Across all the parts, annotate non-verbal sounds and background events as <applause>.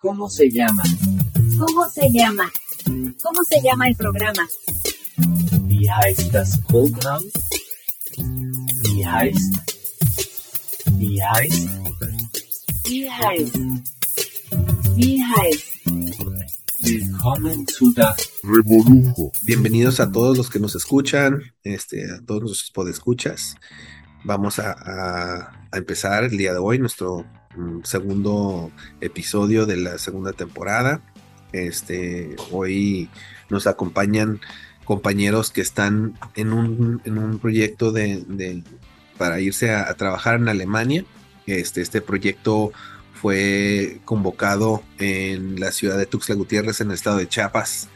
¿Cómo se llama? ¿Cómo se llama? ¿Cómo se llama el programa? Wie heißt das Programm? Wie heißt? Wie heißt? Wie heißt? Wie heißt? Willkommen zu das Revolujo. Bienvenidos a todos los que nos escuchan, este, a todos nuestros podescuchas. Vamos a, a- a empezar el día de hoy nuestro segundo episodio de la segunda temporada. Este, hoy nos acompañan compañeros que están en un, en un proyecto de, de- para irse a, a trabajar en Alemania. Este, este proyecto fue convocado en la ciudad de Tuxtla Gutiérrez, en el estado de Chiapas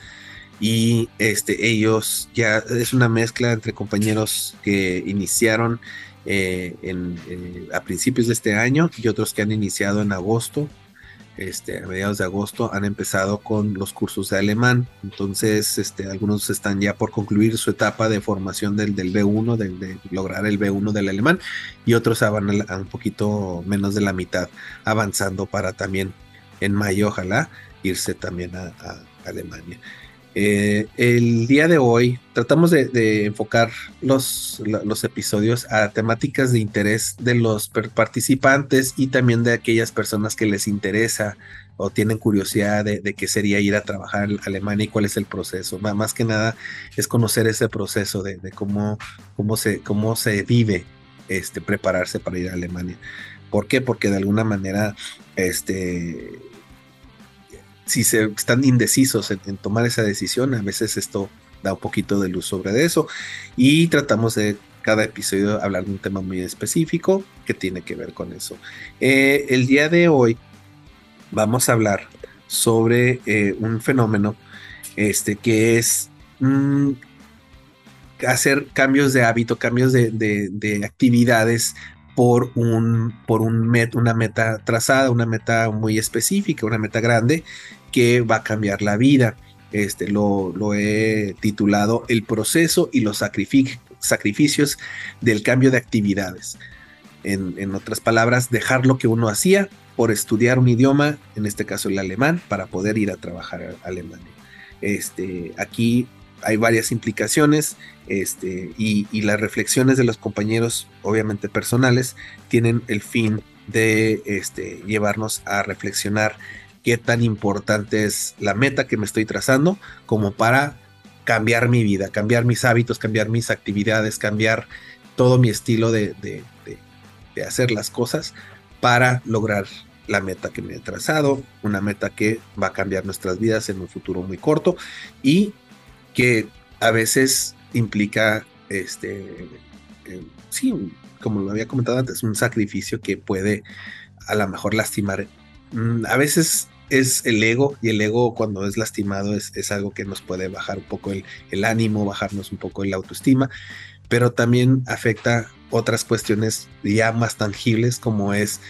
y este, ellos ya es una mezcla entre compañeros que iniciaron eh, en, eh, a principios de este año y otros que han iniciado en agosto. Este, a mediados de agosto han empezado con los cursos de alemán. Entonces, este, algunos están ya por concluir su etapa de formación del, del B1, del- de, lograr el B1 del alemán, y otros van a, un poquito menos de la mitad, avanzando para también en mayo, ojalá, irse también a Alemania. Eh, el día de hoy tratamos de, enfocar los, episodios a temáticas de interés de los participantes y también de aquellas personas que les interesa o tienen curiosidad de, qué sería ir a trabajar a Alemania y cuál es el proceso. Más que nada es conocer ese proceso de, de cómo, cómo, se, cómo se vive este, prepararse para ir a Alemania. ¿Por qué? Porque de alguna manera este, si se están indecisos en, tomar esa decisión, a veces esto da un poquito de luz sobre eso y tratamos de cada episodio hablar de un tema muy específico que tiene que ver con eso. Eh, el día de hoy vamos a hablar sobre eh, un fenómeno este, que es mm, hacer cambios de hábito, cambios de- de actividades por un por un met- una meta trazada, una meta muy específica, una meta grande que va a cambiar la vida. Este lo, lo he titulado El proceso y los sacrific- sacrificios del cambio de actividades. En, en otras palabras, dejar lo que uno hacía por estudiar un idioma, en este caso el alemán, para poder ir a trabajar a Alemania. Este, aquí hay varias implicaciones este, y, las reflexiones de los compañeros, obviamente personales, tienen el fin de este, llevarnos a reflexionar qué tan importante es la meta que me estoy trazando como para cambiar mi vida, cambiar mis hábitos, cambiar mis actividades, cambiar todo mi estilo de hacer las cosas para lograr la meta que me he trazado, una meta que va a cambiar nuestras vidas en un futuro muy corto y que a veces implica, este, eh, sí, como lo había comentado antes, un sacrificio que puede a lo mejor lastimar. Mm, A veces es el ego y el ego cuando es lastimado es, algo que nos puede bajar un poco el, el ánimo, bajarnos un poco la autoestima, pero también afecta otras cuestiones ya más tangibles como es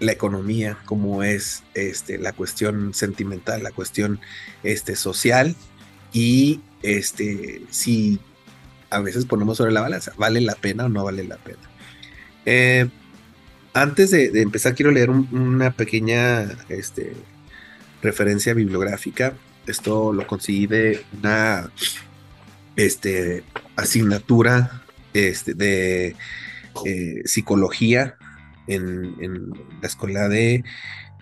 la economía, como es este, la cuestión sentimental, la cuestión este, social y este, si a veces ponemos sobre la balanza, ¿vale la pena o no vale la pena? Eh, antes de, empezar, quiero leer un- una pequeña este, referencia bibliográfica. Esto lo conseguí de una este, asignatura este, de eh, psicología en, la escuela de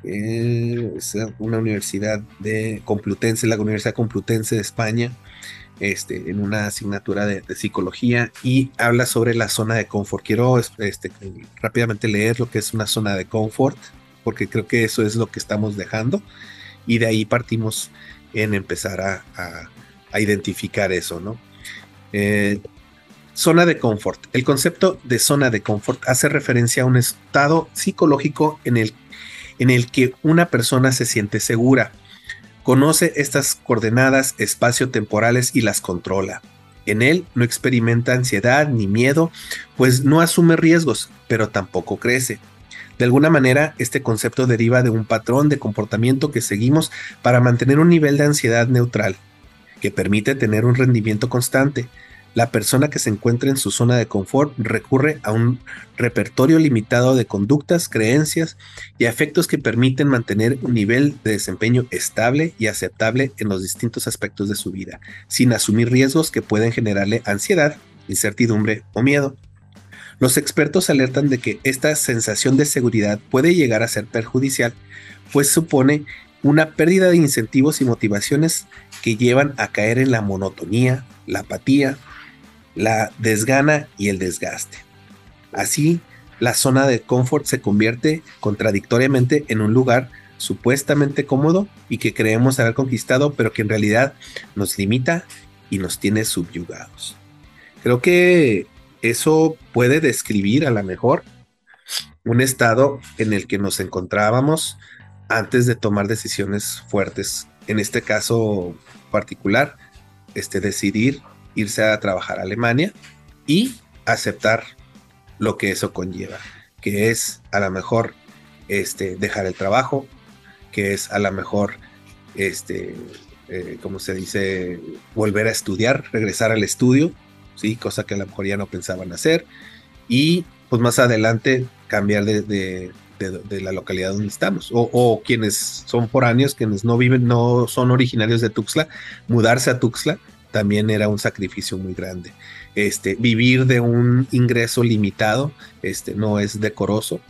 eh, una universidad de Complutense, la Universidad Complutense de España, este, en una asignatura de, psicología y habla sobre la zona de confort. Quiero este, rápidamente leer lo que es una zona de confort, porque creo que eso es lo que estamos dejando y de ahí partimos en empezar a identificar eso, ¿no? Eh, zona de confort. El concepto de zona de confort hace referencia a un estado psicológico en el, en el que una persona se siente segura, conoce estas coordenadas espacio-temporales y las controla. En él no experimenta ansiedad ni miedo, pues no asume riesgos, pero tampoco crece. De alguna manera, este concepto deriva de un patrón de comportamiento que seguimos para mantener un nivel de ansiedad neutral, que permite tener un rendimiento constante. La persona que se encuentra en su zona de confort recurre a un repertorio limitado de conductas, creencias y afectos que permiten mantener un nivel de desempeño estable y aceptable en los distintos aspectos de su vida, sin asumir riesgos que pueden generarle ansiedad, incertidumbre o miedo. Los expertos alertan de que esta sensación de seguridad puede llegar a ser perjudicial, pues supone una pérdida de incentivos y motivaciones que llevan a caer en la monotonía, la apatía, la desgana y el desgaste. Así, la zona de confort se convierte contradictoriamente en un lugar supuestamente cómodo y que creemos haber conquistado, pero que en realidad nos limita y nos tiene subyugados. Creo que eso puede describir a lo mejor un estado en el que nos encontrábamos antes de tomar decisiones fuertes. En este caso particular, este, decidir irse a trabajar a Alemania y aceptar lo que eso conlleva, que es a lo mejor este, dejar el trabajo, que es a lo mejor, este, eh, como se dice, volver a estudiar, regresar al estudio, ¿sí? cosa que a lo mejor ya no pensaban hacer, y pues más adelante cambiar de, de, la localidad donde estamos, o, quienes son foráneos, quienes no viven, no son originarios de Tuxtla, mudarse a Tuxtla también era un sacrificio muy grande. Este, vivir de un ingreso limitado este, no es decoroso,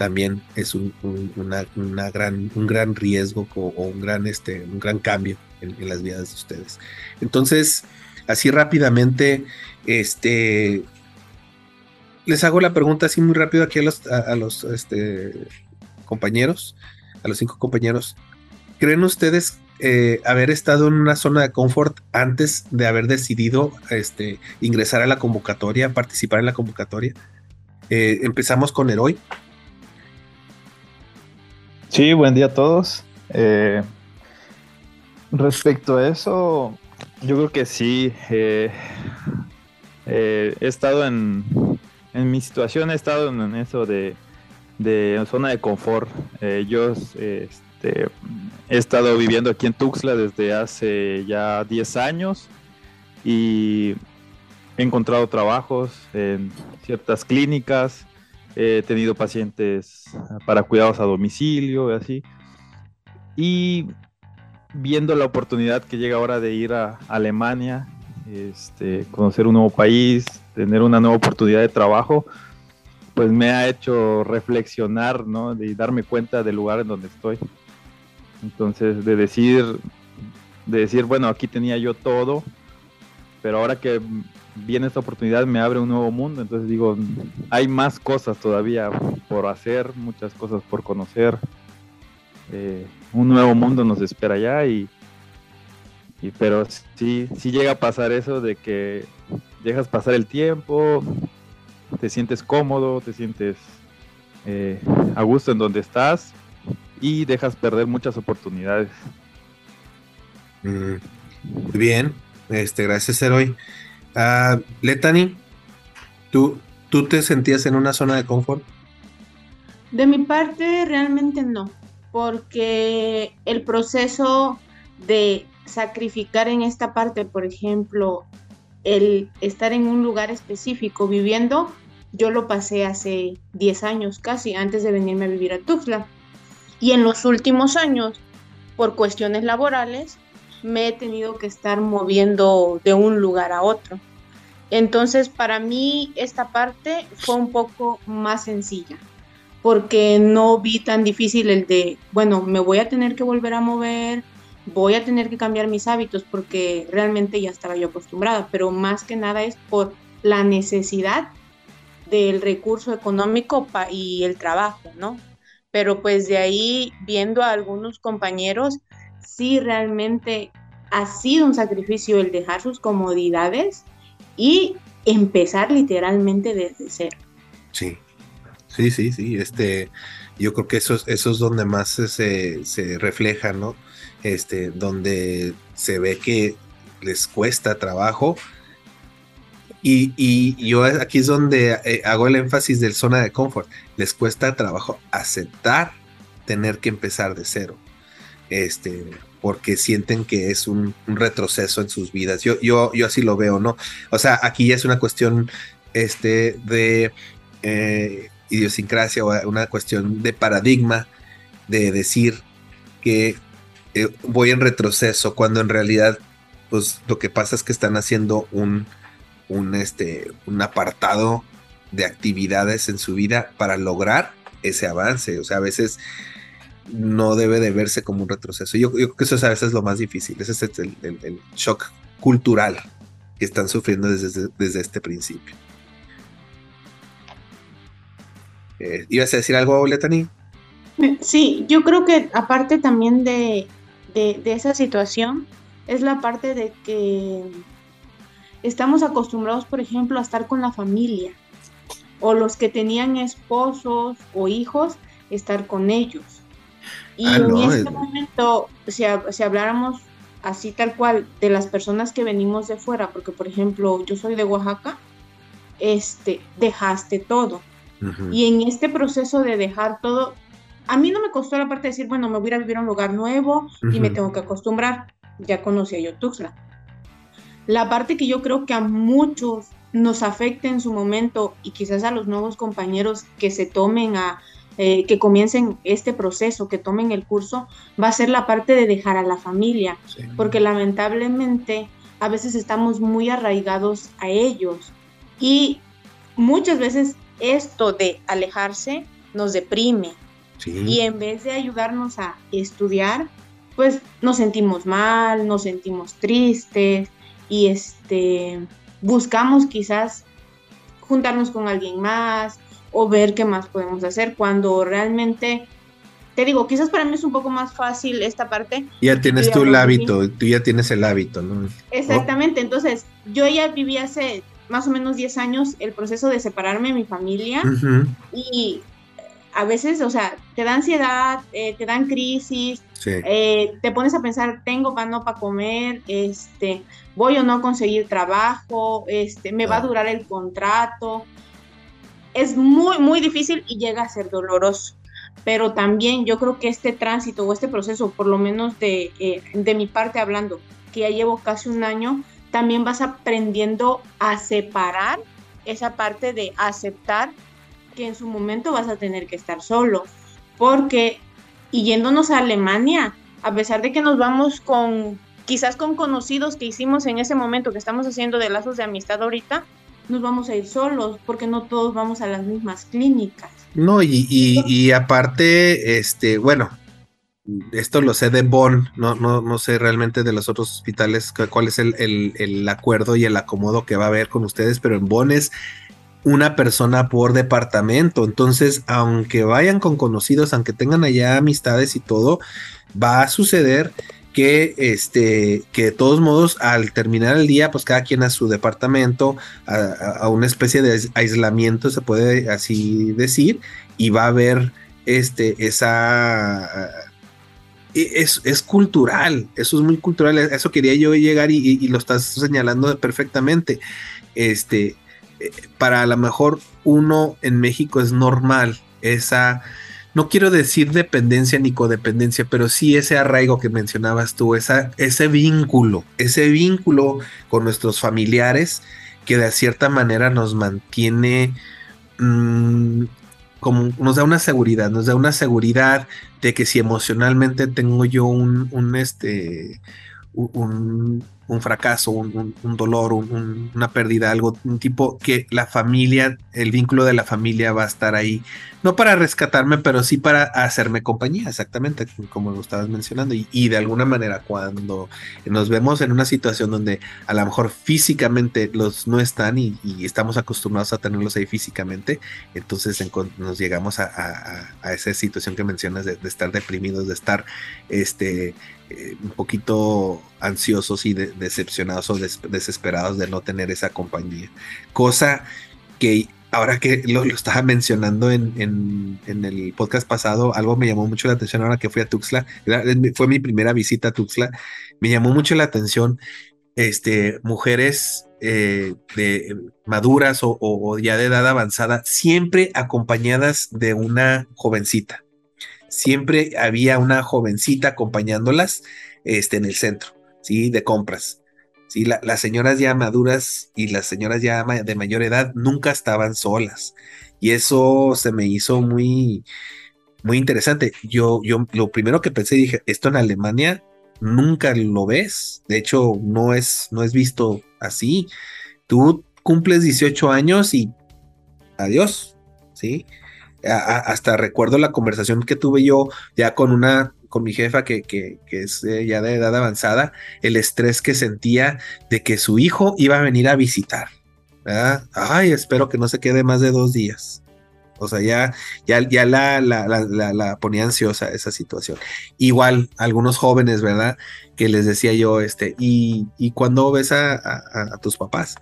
también es un, una, gran, un gran riesgo o, un, gran, este, un gran cambio en, las vidas de ustedes. Entonces, así rápidamente, este, les hago la pregunta así muy rápido aquí a los, a, los este, compañeros, a los cinco compañeros. ¿Creen ustedes eh, haber estado en una zona de confort antes de haber decidido este, ingresar a la convocatoria, participar en la convocatoria. Eh, empezamos con Heroi. Sí, buen día a todos. Eh, respecto a eso, yo creo que sí. he estado en, en mi situación, he estado en, eso de, de zona de confort. yo este, he estado viviendo aquí en Tuxtla desde hace ya 10 años y he encontrado trabajos en ciertas clínicas, he tenido pacientes para cuidados a domicilio y así. Y viendo la oportunidad que llega ahora de ir a Alemania, este, conocer un nuevo país, tener una nueva oportunidad de trabajo, pues me ha hecho reflexionar, ¿no? Y darme cuenta del lugar en donde estoy. Entonces, de decir, de decir, bueno, aquí tenía yo todo, pero ahora que viene esta oportunidad me abre un nuevo mundo. Entonces digo, hay más cosas todavía por hacer, muchas cosas por conocer. Eh, un nuevo mundo nos espera ya y, pero sí llega a pasar eso de que dejas pasar el tiempo, te sientes cómodo, te sientes eh, a gusto en donde estás, y dejas perder muchas oportunidades. Mm, muy bien, este, gracias Eroy. Uh, Letani, ¿tú, ¿tú te sentías en una zona de confort? De mi parte, realmente no, porque el proceso de sacrificar en esta parte, por ejemplo, el estar en un lugar específico viviendo, yo lo pasé hace 10 años casi, antes de venirme a vivir a Tuxtla. Y en los últimos años, por cuestiones laborales, me he tenido que estar moviendo de un lugar a otro. Entonces, para mí esta parte fue un poco más sencilla, porque no vi tan difícil el de, bueno, me voy a tener que volver a mover, voy a tener que cambiar mis hábitos, porque realmente ya estaba yo acostumbrada, pero más que nada es por la necesidad del recurso económico y el trabajo, ¿no? Pero pues de ahí viendo a algunos compañeros, sí realmente ha sido un sacrificio el dejar sus comodidades y empezar literalmente desde cero. Sí, sí, sí, sí, este, yo creo que eso, eso es donde más se, se refleja, ¿no? Este, donde se ve que les cuesta trabajo, y, yo aquí es donde eh, hago el énfasis del zona de confort. Les cuesta trabajo aceptar tener que empezar de cero. este, porque sienten que es un, retroceso en sus vidas. Yo, yo, yo así lo veo, ¿no? O sea, aquí ya es una cuestión este, de eh, idiosincrasia o una cuestión de paradigma de decir que eh, voy en retroceso cuando en realidad pues lo que pasa es que están haciendo un, un, este, un apartado de actividades en su vida para lograr ese avance. O sea, a veces no debe de verse como un retroceso. Yo, creo que eso es a veces lo más difícil. Ese es el, shock cultural que están sufriendo desde, desde este principio. Eh, ¿Ibas a decir algo, Letani? Sí, yo creo que aparte también de, de, esa situación es la parte de que estamos acostumbrados, por ejemplo, a estar con la familia o los que tenían esposos o hijos, estar con ellos. Y ah, en este momento, si, si, habláramos así tal cual de las personas que venimos de fuera, porque por ejemplo yo soy de Oaxaca, este, dejaste todo. Y en este proceso de dejar todo, a mí no me costó la parte de decir, bueno, me voy a vivir a un lugar nuevo y me tengo que acostumbrar. Ya conocía yo Tuxtla. La parte que yo creo que a muchos nos afecta en su momento y quizás a los nuevos compañeros que se tomen a, eh, que comiencen este proceso, que tomen el curso, va a ser la parte de dejar a la familia, porque lamentablemente a veces estamos muy arraigados a ellos y muchas veces esto de alejarse nos deprime. Y en vez de ayudarnos a estudiar, pues nos sentimos mal, nos sentimos tristes y este buscamos quizás juntarnos con alguien más o ver qué más podemos hacer cuando realmente te digo, quizás para mí es un poco más fácil esta parte. Ya tienes tú el hábito, tú ya tienes el hábito, ¿no? Exactamente, entonces yo ya viví hace más o menos 10 años el proceso de separarme de mi familia y a veces, o sea, te da ansiedad, eh, te dan crisis, eh, te pones a pensar, tengo pan no para comer, este, voy o no a conseguir trabajo, este, me va a durar el contrato. Es muy, muy difícil y llega a ser doloroso. Pero también yo creo que este tránsito o este proceso, por lo menos de, eh, de mi parte hablando, que ya llevo casi un año, también vas aprendiendo a separar esa parte de aceptar que en su momento vas a tener que estar solo. Porque, y yéndonos a Alemania, a pesar de que nos vamos con, quizás con conocidos que hicimos en ese momento, que estamos haciendo de lazos de amistad ahorita, nos vamos a ir solos, porque no todos vamos a las mismas clínicas. No, y, aparte, este, bueno, esto lo sé de Bonn, no, no, no sé realmente de los otros hospitales cuál es el, el, el, acuerdo y el acomodo que va a haber con ustedes, pero en Bonn es una persona por departamento. Entonces, aunque vayan con conocidos, aunque tengan allá amistades y todo, va a suceder que este que de todos modos al terminar el día pues cada quien a su departamento a, una especie de aislamiento se puede así decir y va a haber este esa e, es, es, cultural, eso es muy cultural, eso quería yo llegar y, y, lo estás señalando perfectamente. Este, para a lo mejor uno en México es normal esa, no quiero decir dependencia ni codependencia, pero sí ese arraigo que mencionabas tú, esa, ese vínculo, ese vínculo con nuestros familiares que de cierta manera nos mantiene mm, como nos da una seguridad, nos da una seguridad de que si emocionalmente tengo yo un, un este un, un fracaso, un, dolor, una pérdida, algo, un tipo que la familia, el vínculo de la familia va a estar ahí, no para rescatarme, pero sí para hacerme compañía, exactamente, como lo estabas mencionando. Y, de alguna manera, cuando nos vemos en una situación donde a lo mejor físicamente los no están y, estamos acostumbrados a tenerlos ahí físicamente, entonces nos llegamos a, esa situación que mencionas de, de estar deprimidos, de estar este eh, un poquito ansiosos y decepcionados o desesperados de no tener esa compañía. Cosa que ahora que lo, estaba mencionando en, el podcast pasado, algo me llamó mucho la atención ahora que fui a Tuxtla. Fue mi primera visita a Tuxtla. Me llamó mucho la atención este, mujeres eh, de maduras o, ya de edad avanzada, siempre acompañadas de una jovencita siempre había una jovencita acompañándolas este, en el centro, ¿sí? De compras. ¿sí? las señoras ya maduras y las señoras ya de mayor edad nunca estaban solas. Y eso se me hizo muy, muy interesante. Yo, yo lo primero que pensé, dije, esto en Alemania nunca lo ves. De hecho, no es, no es visto así. Tú cumples 18 años y adiós, ¿sí? Hasta recuerdo la conversación que tuve yo ya con una con mi jefa que, que, es eh, ya de edad avanzada, el estrés que sentía de que su hijo iba a venir a visitar. Ay, espero que no se quede más de dos días. O sea, ya, ya, ya la, la, la, ponía ansiosa esa situación. Igual, algunos jóvenes, ¿verdad? Que les decía yo, este, ¿y, y cuándo ves a, a, tus papás?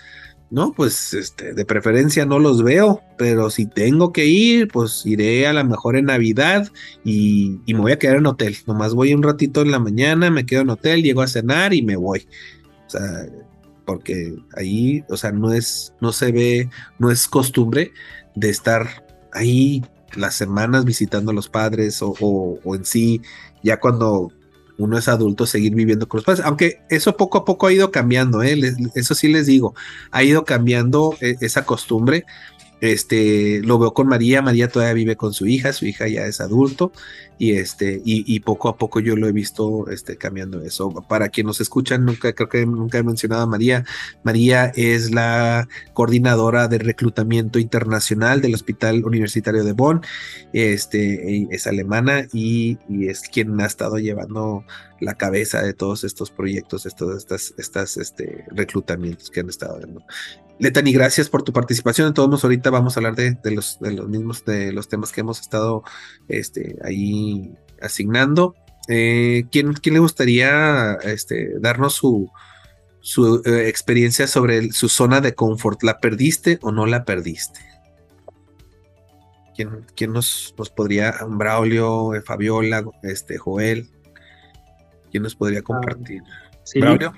No, pues este, de preferencia no los veo, pero si tengo que ir, pues iré a lo mejor en Navidad y, y, me voy a quedar en hotel. Nomás voy un ratito en la mañana, me quedo en hotel, llego a cenar y me voy. O sea, porque ahí, o sea, no es, no se ve, no es costumbre de estar ahí las semanas visitando a los padres o, o, en sí, ya cuando uno es adulto, seguir viviendo con los padres. Aunque eso poco a poco ha ido cambiando, ¿eh? eso sí les digo, ha ido cambiando eh, esa costumbre este, lo veo con María, María todavía vive con su hija, su hija ya es adulto y este, y, poco a poco yo lo he visto este, cambiando eso. Para quien nos escuchan, nunca, creo que nunca he mencionado a María. María es la coordinadora de reclutamiento internacional del Hospital Universitario de Bonn, este, es alemana y, es quien ha estado llevando la cabeza de todos estos proyectos, de todos estas, estas este, reclutamientos que han estado dando. Letani, gracias por tu participación. Todos ahorita vamos a hablar de, los, de los mismos de los temas que hemos estado este, ahí asignando. Eh, ¿quién, le gustaría este, darnos su, su eh, experiencia sobre su zona de confort? ¿La perdiste o no la perdiste? ¿Quién, quién nos, nos, podría, Braulio, eh, Fabiola, este, Joel? ¿Quién nos podría compartir? Braulio.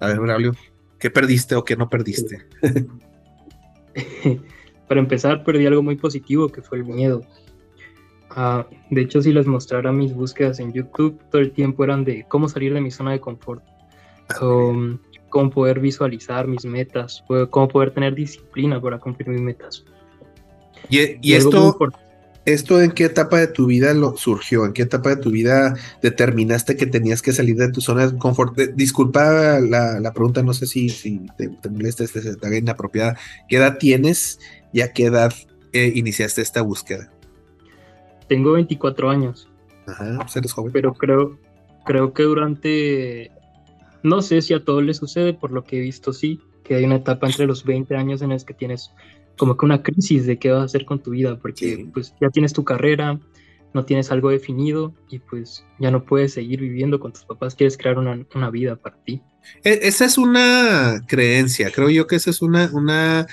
A ver, Braulio. ¿Qué perdiste o qué no perdiste? <laughs> Para empezar, perdí algo muy positivo que fue el miedo. Ah, de hecho, si les mostrara mis búsquedas en YouTube, todo el tiempo eran de cómo salir de mi zona de confort, cómo poder visualizar mis metas, cómo poder tener disciplina para cumplir mis metas. Y, esto, ¿Esto en qué etapa de tu vida lo surgió? ¿En qué etapa de tu vida determinaste que tenías que salir de tu zona de confort? disculpa la, pregunta, no sé si, si te, te molesta, esta inapropiada. ¿Qué edad tienes y a qué edad eh, iniciaste esta búsqueda? Tengo 24 años. Ajá, pues eres joven. Pero creo, creo que durante, no sé si a todos les sucede, por lo que he visto, sí, que hay una etapa entre los 20 años en las que tienes como que una crisis de qué vas a hacer con tu vida, porque pues ya tienes tu carrera, no tienes algo definido y pues ya no puedes seguir viviendo con tus papás, quieres crear una, una vida para ti. E, esa es una creencia, creo yo que esa es una, una,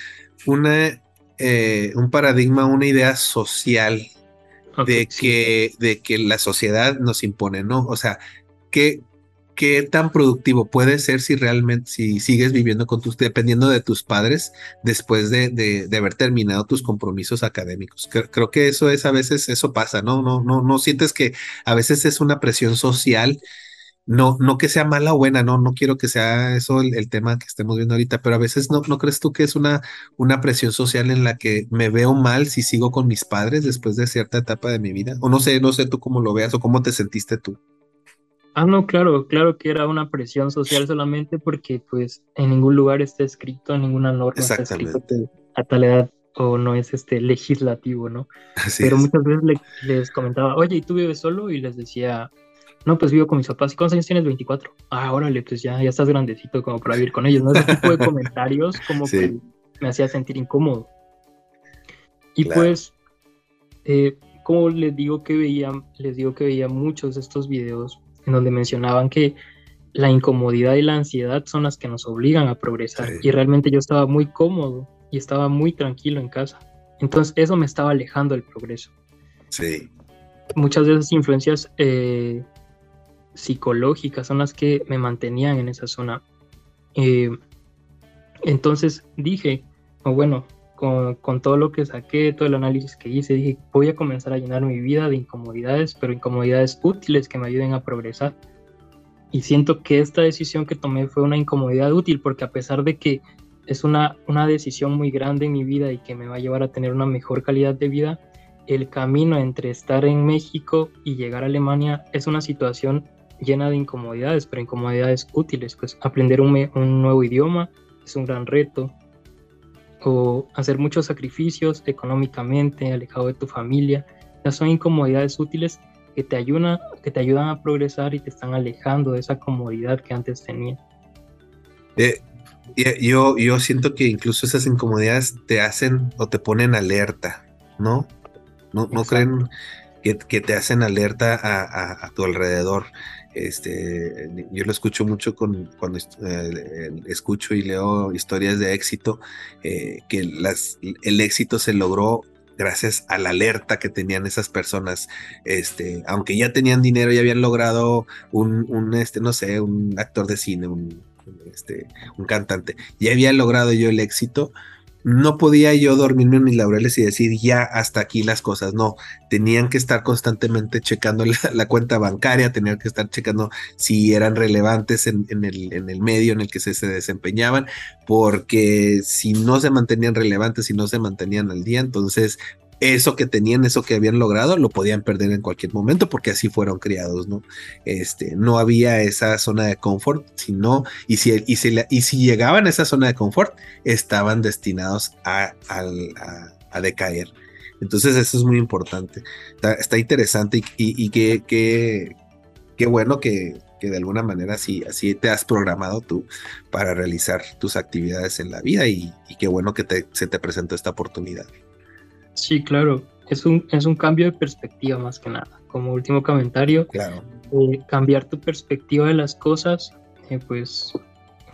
una eh, un paradigma, una idea social de, que, de que la sociedad nos impone, ¿no? O sea, que qué tan productivo puede ser si realmente, si sigues viviendo con tus, dependiendo de tus padres después de, de, haber terminado tus compromisos académicos. Creo, que eso es, a veces eso pasa, ¿no? No, no, no sientes que a veces es una presión social. No, no que sea mala o buena, no, no quiero que sea eso el, tema que estemos viendo ahorita, pero a veces no, no crees tú que es una, una presión social en la que me veo mal si sigo con mis padres después de cierta etapa de mi vida, o no sé, no sé tú cómo lo veas o cómo te sentiste tú. Ah, no, claro, claro que era una presión social solamente porque pues en ningún lugar está escrito, en ninguna norma está escrito a tal edad o no es este legislativo, ¿no? Pero muchas veces les comentaba, oye, ¿y tú vives solo? Y les decía, no, pues vivo con mis papás. ¿Y cuántos años tienes? 24. Ah, órale, pues ya, ya estás grandecito como para vivir con ellos, ¿no? Ese tipo de <laughs> comentarios como que me hacía sentir incómodo. Y pues, eh, como les digo que veía, les digo que veía muchos de estos videos en donde mencionaban que la incomodidad y la ansiedad son las que nos obligan a progresar. Y realmente yo estaba muy cómodo y estaba muy tranquilo en casa. Entonces eso me estaba alejando del progreso. Sí. Muchas de esas influencias eh, psicológicas son las que me mantenían en esa zona. Eh, entonces dije, oh, bueno, con, todo lo que saqué, todo el análisis que hice, dije, voy a comenzar a llenar mi vida de incomodidades, pero incomodidades útiles que me ayuden a progresar. Y siento que esta decisión que tomé fue una incomodidad útil, porque a pesar de que es una, una decisión muy grande en mi vida y que me va a llevar a tener una mejor calidad de vida, el camino entre estar en México y llegar a Alemania es una situación llena de incomodidades, pero incomodidades útiles, pues aprender un, un nuevo idioma es un gran reto, o hacer muchos sacrificios económicamente, alejado de tu familia. ya son incomodidades útiles que te, ayudan, que te ayudan a progresar y te están alejando de esa comodidad que antes tenías. Eh, yo, yo siento que incluso esas incomodidades te hacen o te ponen alerta, ¿no? No, no creen que, que, te hacen alerta a, a tu alrededor. Este, yo lo escucho mucho con, cuando eh, escucho y leo historias de éxito, eh, que las, el éxito se logró gracias a la alerta que tenían esas personas, este, aunque ya tenían dinero, y habían logrado un, un este, no sé, un actor de cine, un, este, un cantante, ya había logrado yo el éxito, no podía yo dormirme en mis laureles y decir ya hasta aquí las cosas, no, tenían que estar constantemente checando la, cuenta bancaria, tenían que estar checando si eran relevantes en, el, en el, medio en el que se, se, desempeñaban, porque si no se mantenían relevantes, si no se mantenían al día, entonces eso que tenían, eso que habían logrado, lo podían perder en cualquier momento porque así fueron criados, ¿no? Este, no había esa zona de confort, sino, y si, y si, y si llegaban a esa zona de confort, estaban destinados a, a, decaer. Entonces eso es muy importante. Está, interesante y, y, qué, bueno que, que, de alguna manera así, así te has programado tú para realizar tus actividades en la vida y, qué bueno que te, se te presentó esta oportunidad. Sí, claro. Es un, es un cambio de perspectiva más que nada. Como último comentario, claro. Eh, cambiar tu perspectiva de las cosas, eh, pues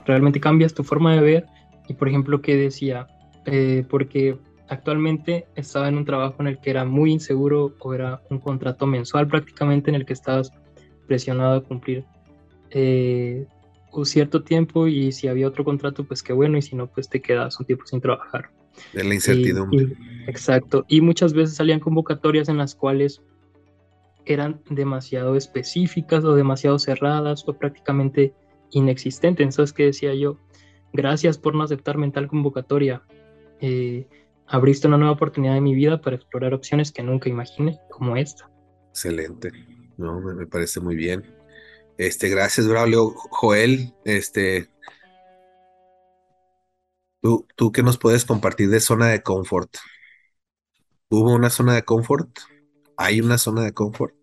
realmente cambias tu forma de ver. Y por ejemplo, que decía, eh, porque actualmente estaba en un trabajo en el que era muy inseguro o era un contrato mensual prácticamente en el que estabas presionado a cumplir un cierto tiempo y si había otro contrato, pues qué bueno, y si no, pues te quedas un tiempo sin trabajar. De la incertidumbre. exacto. Y muchas veces salían convocatorias en las cuales eran demasiado específicas o demasiado cerradas o prácticamente inexistentes. Entonces, ¿qué decía yo? Gracias por no aceptarme en tal convocatoria. Eh, abriste una nueva oportunidad de mi vida para explorar opciones que nunca imaginé, como esta. Excelente. No, me, me parece muy bien. Este, gracias, Braulio. Joel, este, ¿Tú, ¿Tú qué nos puedes compartir de zona de confort? ¿Hubo una zona de confort? ¿Hay una zona de confort?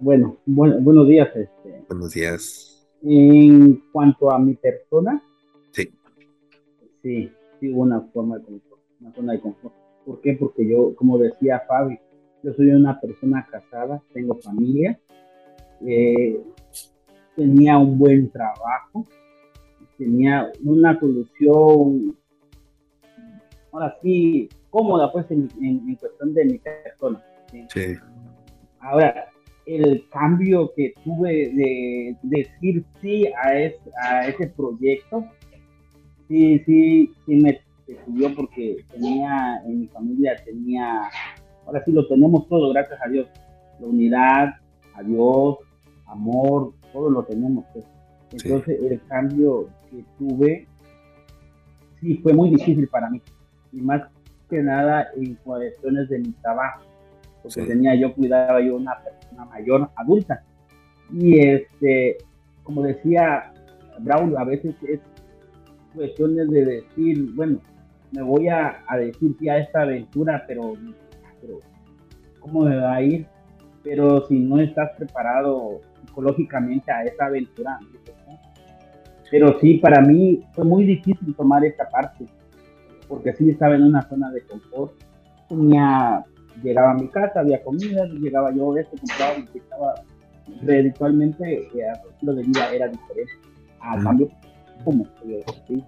Bueno, buenos días. Este. Buenos días. En cuanto a mi persona, sí. Sí, sí hubo una forma de confort, una zona de confort. ¿Por qué? Porque yo, como decía Fabi, yo soy una persona casada, tengo familia, eh, tenía un buen trabajo, tenía una solución, ahora sí, cómoda pues en, cuestión de mi persona. ¿sí? Ahora, el cambio que tuve de, decir sí a, a ese proyecto, sí, sí, sí me subió porque tenía, en mi familia tenía, ahora sí lo tenemos todo, gracias a Dios, la unidad, a Dios, amor, todo lo tenemos. Pues. Entonces el cambio que tuve, sí, fue muy difícil para mí. Y más que nada en cuestiones de mi trabajo. Porque tenía yo, cuidaba yo una persona mayor, adulta. Y este, como decía Brown, a veces es cuestiones de decir, bueno, me voy a, decir sí a esta aventura, pero, pero ¿cómo me va a ir? Pero si no estás preparado psicológicamente a esa aventura, pero sí, para mí fue muy difícil tomar esta parte, porque sí estaba en una zona de confort. Tenía, llegaba a mi casa, había comida, llegaba yo esto, compraba, estaba habitualmente el estilo de vida era diferente. A cambio, como sí.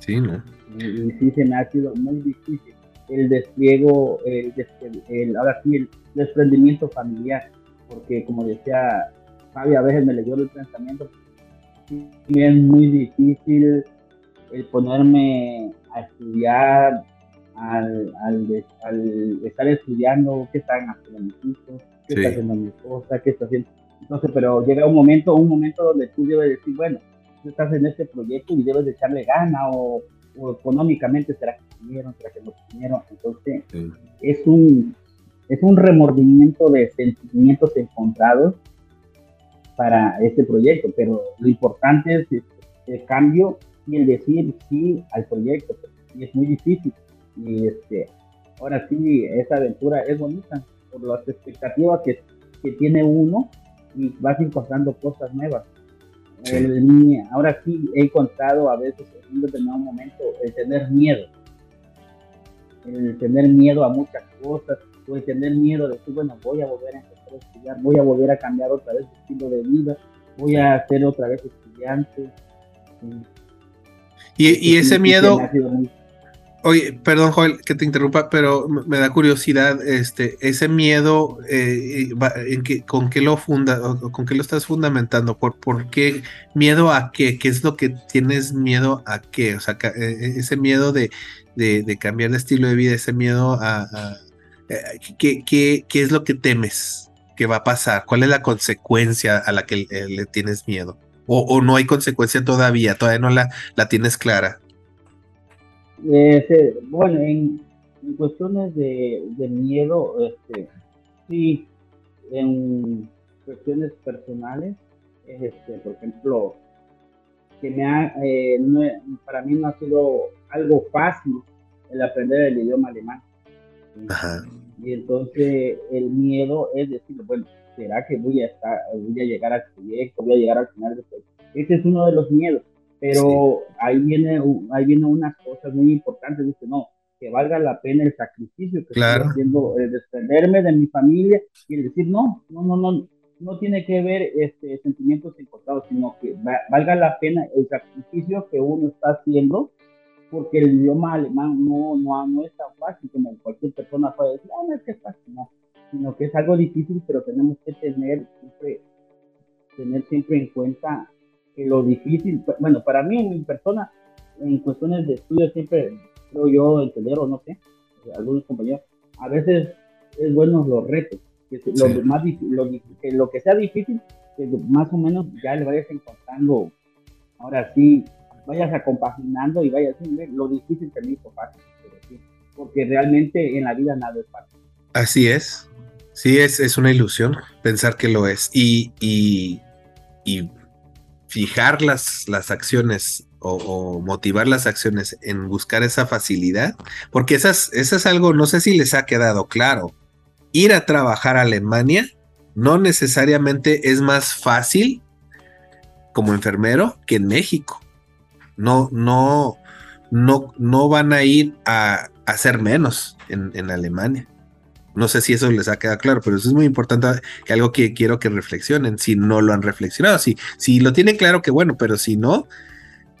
Sí, ¿no? Y, sí se me ha sido muy difícil el despliego, el, el, ahora sí, el desprendimiento familiar, porque como decía Fabi, a veces me leyó el pensamiento, es muy difícil el ponerme a estudiar, al, al, estar estudiando, qué están haciendo mis hijos, qué está haciendo mi esposa, qué está haciendo. Entonces, pero llega un momento, un momento donde tú debes decir, bueno, tú estás en este proyecto y debes de echarle gana o, económicamente será que vinieron, será que no vinieron. Entonces, es un es un remordimiento de sentimientos encontrados para este proyecto, pero lo importante es el cambio y el decir sí al proyecto, y es muy difícil. Y este, ahora sí, esa aventura es bonita por las expectativas que, que tiene uno y vas encontrando cosas nuevas. ahora sí he encontrado a veces en un determinado momento el tener miedo, el tener miedo a muchas cosas, o el tener miedo de decir, bueno, voy a volver a empezar a estudiar, voy a volver a cambiar otra vez de estilo de vida, voy a ser otra vez estudiante. Y, y ese miedo, Oye, perdón, Joel, que te interrumpa, pero me da curiosidad, este, ese miedo, eh, en que, ¿con qué lo funda, con qué lo estás fundamentando? ¿Por, ¿Por qué miedo a qué? ¿Qué es lo que tienes miedo a qué? O sea, e, e, ese miedo de, de, cambiar de estilo de vida, ese miedo a, eh, ¿qué, qué, qué, es lo que temes que va a pasar? ¿Cuál es la consecuencia a la que eh, le tienes miedo? O, o, no hay consecuencia todavía, todavía no la, la tienes clara. Este, bueno, en, cuestiones de, miedo, este, sí, en cuestiones personales, este, por ejemplo, que me ha, eh, para mí no ha sido algo fácil el aprender el idioma alemán. Y entonces el miedo es decir, bueno, ¿será que voy a estar, voy a llegar al proyecto, voy a llegar al final del proyecto? Ese es uno de los miedos. Pero ahí, viene, ahí viene una cosa muy importante, dice, no, que valga la pena el sacrificio que estoy haciendo, el desprenderme de mi familia y decir, no, no, no, no, no tiene que ver este, sentimientos encontrados, sino que valga la pena el sacrificio que uno está haciendo, porque el idioma alemán no, no, no es tan fácil como cualquier persona puede decir, ah, no es que es fácil, no, sino que es algo difícil, pero tenemos que tener siempre, tener siempre en cuenta lo difícil, bueno, para mí en mi persona, en cuestiones de estudio siempre creo yo entender o no sé, algunos compañeros, a veces es bueno los retos, que lo, más, lo, que, lo que sea difícil, que más o menos ya le vayas encontrando, ahora sí, vayas acompaginando y vayas lo difícil que me hizo fácil, porque realmente en la vida nada es fácil. Así es, sí, es, es una ilusión pensar que lo es y, y, fijar las, las acciones o, motivar las acciones en buscar esa facilidad, porque esas, eso es algo, no sé si les ha quedado claro. Ir a trabajar a Alemania no necesariamente es más fácil como enfermero que en México. No, no, no, no van a ir a hacer menos en, en Alemania. No sé si eso les ha quedado claro, pero eso es muy importante, que algo que quiero que reflexionen, si no lo han reflexionado, si, si lo tienen claro, que bueno, pero si no,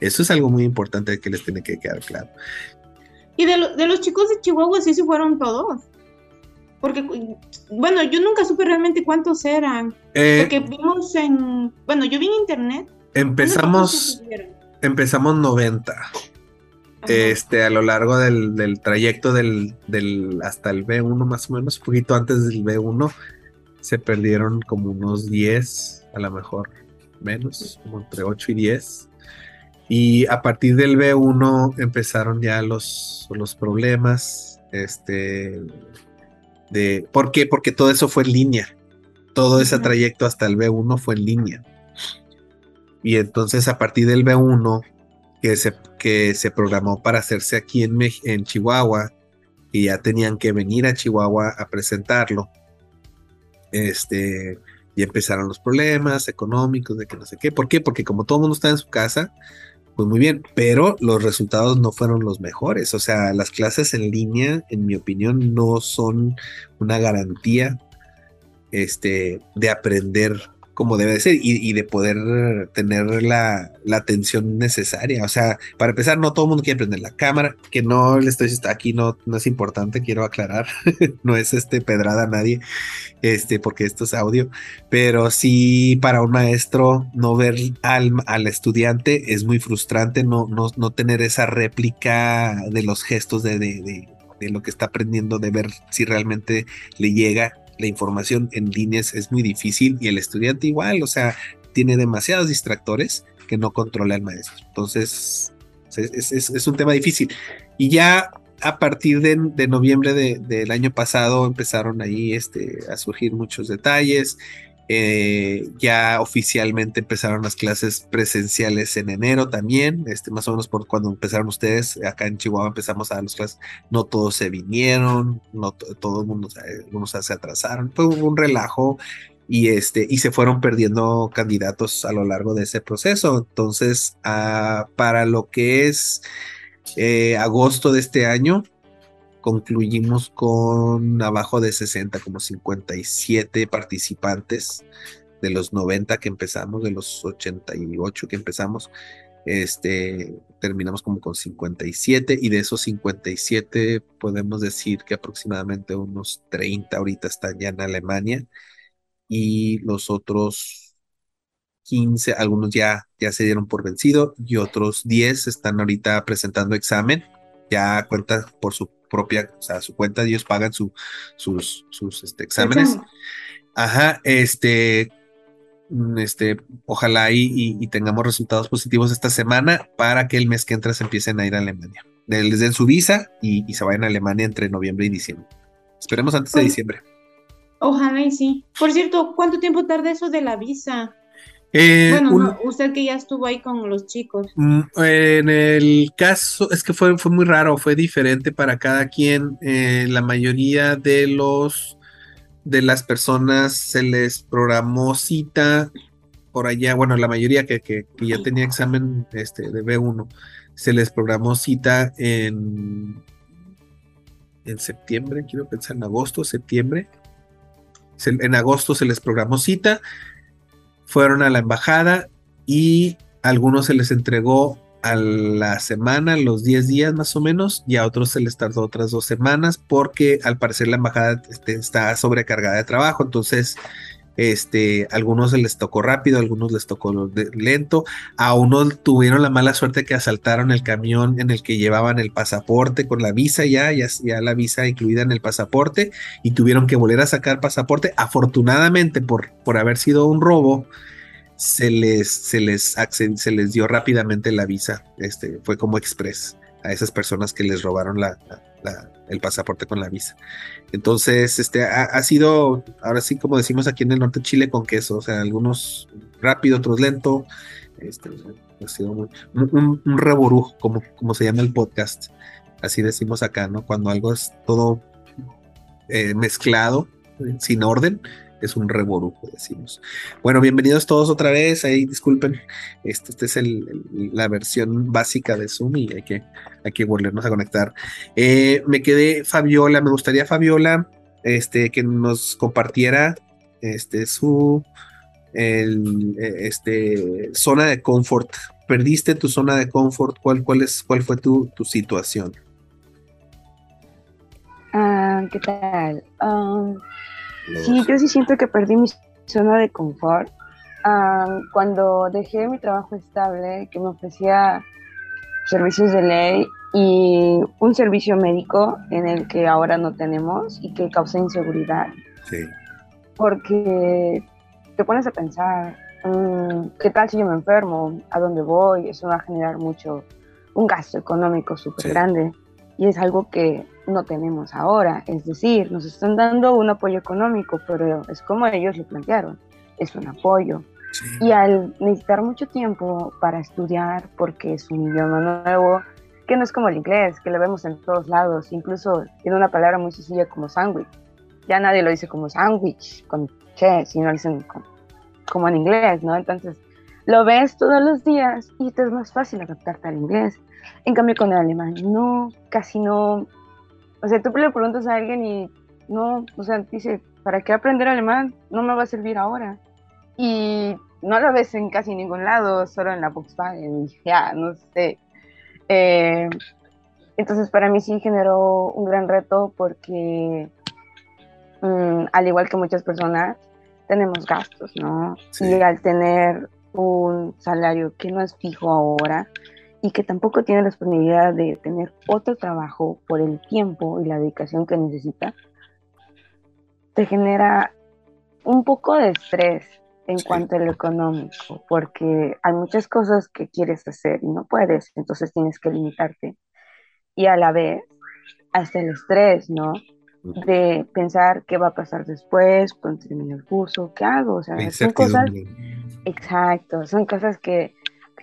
eso es algo muy importante que les tiene que quedar claro. Y de, los chicos de Chihuahua sí se fueron todos. Porque, bueno, yo nunca supe realmente cuántos eran. Eh, porque vimos en, bueno, yo vi en internet. Empezamos, empezamos 90 este, a lo largo del, trayecto del, hasta el B1 más o menos, un poquito antes del B1, se perdieron como unos 10, a lo mejor menos, como entre 8 y 10. Y a partir del B1 empezaron ya los, los problemas. Este, de, ¿Por qué? Porque todo eso fue en línea. Todo ese trayecto hasta el B1 fue en línea. Y entonces a partir del B1 que se, que se programó para hacerse aquí en, en Chihuahua y ya tenían que venir a Chihuahua a presentarlo. Este, y empezaron los problemas económicos de que no sé qué. ¿Por qué? Porque como todo el mundo está en su casa, pues muy bien, pero los resultados no fueron los mejores. O sea, las clases en línea, en mi opinión, no son una garantía este, de aprender como debe de ser y, de poder tener la, atención necesaria. O sea, para empezar, no todo el mundo quiere prender la cámara, que no le estoy aquí, no, no es importante, quiero aclarar, <laughs> no es este pedrada a nadie, este, porque esto es audio, pero sí para un maestro no ver al, al estudiante es muy frustrante, no, no, no tener esa réplica de los gestos de, de, de lo que está aprendiendo, de ver si realmente le llega la información en líneas es muy difícil y el estudiante igual, o sea, tiene demasiados distractores que no controla el maestro. Entonces, es, un tema difícil. Y ya a partir de, noviembre del año pasado empezaron ahí este, a surgir muchos detalles. Eh, ya oficialmente empezaron las clases presenciales en enero también, este, más o menos por cuando empezaron ustedes, acá en Chihuahua empezamos a dar las clases, no todos se vinieron, no todo el mundo, algunos se atrasaron, fue un relajo y, este, y se fueron perdiendo candidatos a lo largo de ese proceso. Entonces, ah, para lo que es eh, agosto de este año, concluimos con abajo de 60, como 57 participantes de los 90 que empezamos, de los 88 que empezamos, este, terminamos como con 57 y de esos 57 podemos decir que aproximadamente unos 30 ahorita están ya en Alemania y los otros 15, algunos ya, ya se dieron por vencido y otros 10 están ahorita presentando examen, ya cuenta por su propia, o sea, su cuenta, ellos pagan su, sus, sus este, exámenes. Ajá, este, mm, este, ojalá y, tengamos resultados positivos esta semana para que el mes que entra se empiecen a ir a Alemania. Les den su visa y, se vayan a Alemania entre noviembre y diciembre. Esperemos antes de diciembre. Ojalá y sí. Por cierto, ¿cuánto tiempo tarda eso de la visa? Eh, bueno, usted que ya estuvo ahí con los chicos. Mm, en el caso, es que fue, fue muy raro, fue diferente para cada quien. Eh, la mayoría de los de las personas se les programó cita por allá, bueno, la mayoría que, que, ya tenía examen este, de B1, se les programó cita en, en septiembre, quiero pensar en agosto, septiembre. en agosto se les programó cita fueron a la embajada y a algunos se les entregó a la semana, los 10 días más o menos, y a otros se les tardó otras dos semanas porque al parecer la embajada este, está sobrecargada de trabajo, entonces este, algunos se les tocó rápido, algunos les tocó lento, a unos tuvieron la mala suerte que asaltaron el camión en el que llevaban el pasaporte con la visa ya, ya, la visa incluida en el pasaporte y tuvieron que volver a sacar pasaporte. Afortunadamente por, por haber sido un robo, se les, se les, se les dio rápidamente la visa, este, fue como express a esas personas que les robaron el pasaporte con la visa. Entonces, este ha, sido, ahora sí, como decimos aquí en el norte de Chile, con queso, o sea, algunos rápido, otros lento. Este, ha sido un, un, como, como se llama el podcast. Así decimos acá, ¿no? Cuando algo es todo eh, mezclado, sin orden, es un reborujo, decimos. Bueno, bienvenidos todos otra vez. Ahí disculpen, este, este es el, la versión básica de Zoom y hay que, hay que volvernos a conectar. Eh, me quedé Fabiola, me gustaría Fabiola este, que nos compartiera este, su eh, este, zona de confort. ¿Perdiste tu zona de confort? ¿Cuál, cuál, es, cuál fue tu, tu situación? Ah, ¿Qué tal? Um, Sí, yo sí siento que perdí mi zona de confort. cuando dejé mi trabajo estable, que me ofrecía servicios de ley y un servicio médico en el que ahora no tenemos y que causa inseguridad. Sí. Porque te pones a pensar, mm, ¿qué tal si yo me enfermo? ¿A dónde voy? Eso va a generar mucho, un gasto económico súper grande. Y es algo que no tenemos ahora. Es decir, nos están dando un apoyo económico, pero es como ellos lo plantearon, es un apoyo. Y al necesitar mucho tiempo para estudiar, porque es un idioma nuevo, que no es como el inglés, que lo vemos en todos lados, incluso tiene una palabra muy sencilla como sándwich. Ya nadie lo dice como sándwich, con che, sino lo dicen como, en inglés, ¿no? Entonces, lo ves todos los días y te es más fácil adaptarte al inglés. En cambio, con el alemán, no, casi no, o sea, tú le preguntas a alguien y no, o sea, dice, ¿para qué aprender alemán? No me va a servir ahora. y no lo ves en casi ningún lado, solo en la Volkswagen, ya, no sé. Eh, entonces para mí sí generó un gran reto porque mm, al igual que muchas personas, tenemos gastos, ¿no? Y al tener un salario que no es fijo ahora y que tampoco tiene la disponibilidad de tener otro trabajo por el tiempo y la dedicación que necesita, te genera un poco de estrés en cuanto a lo económico, porque hay muchas cosas que quieres hacer y no puedes, entonces tienes que limitarte. Y a la vez, hasta el estrés, ¿no? De pensar qué va a pasar después, cuando termine el curso, qué hago, o sea, son cosas, exacto, son cosas que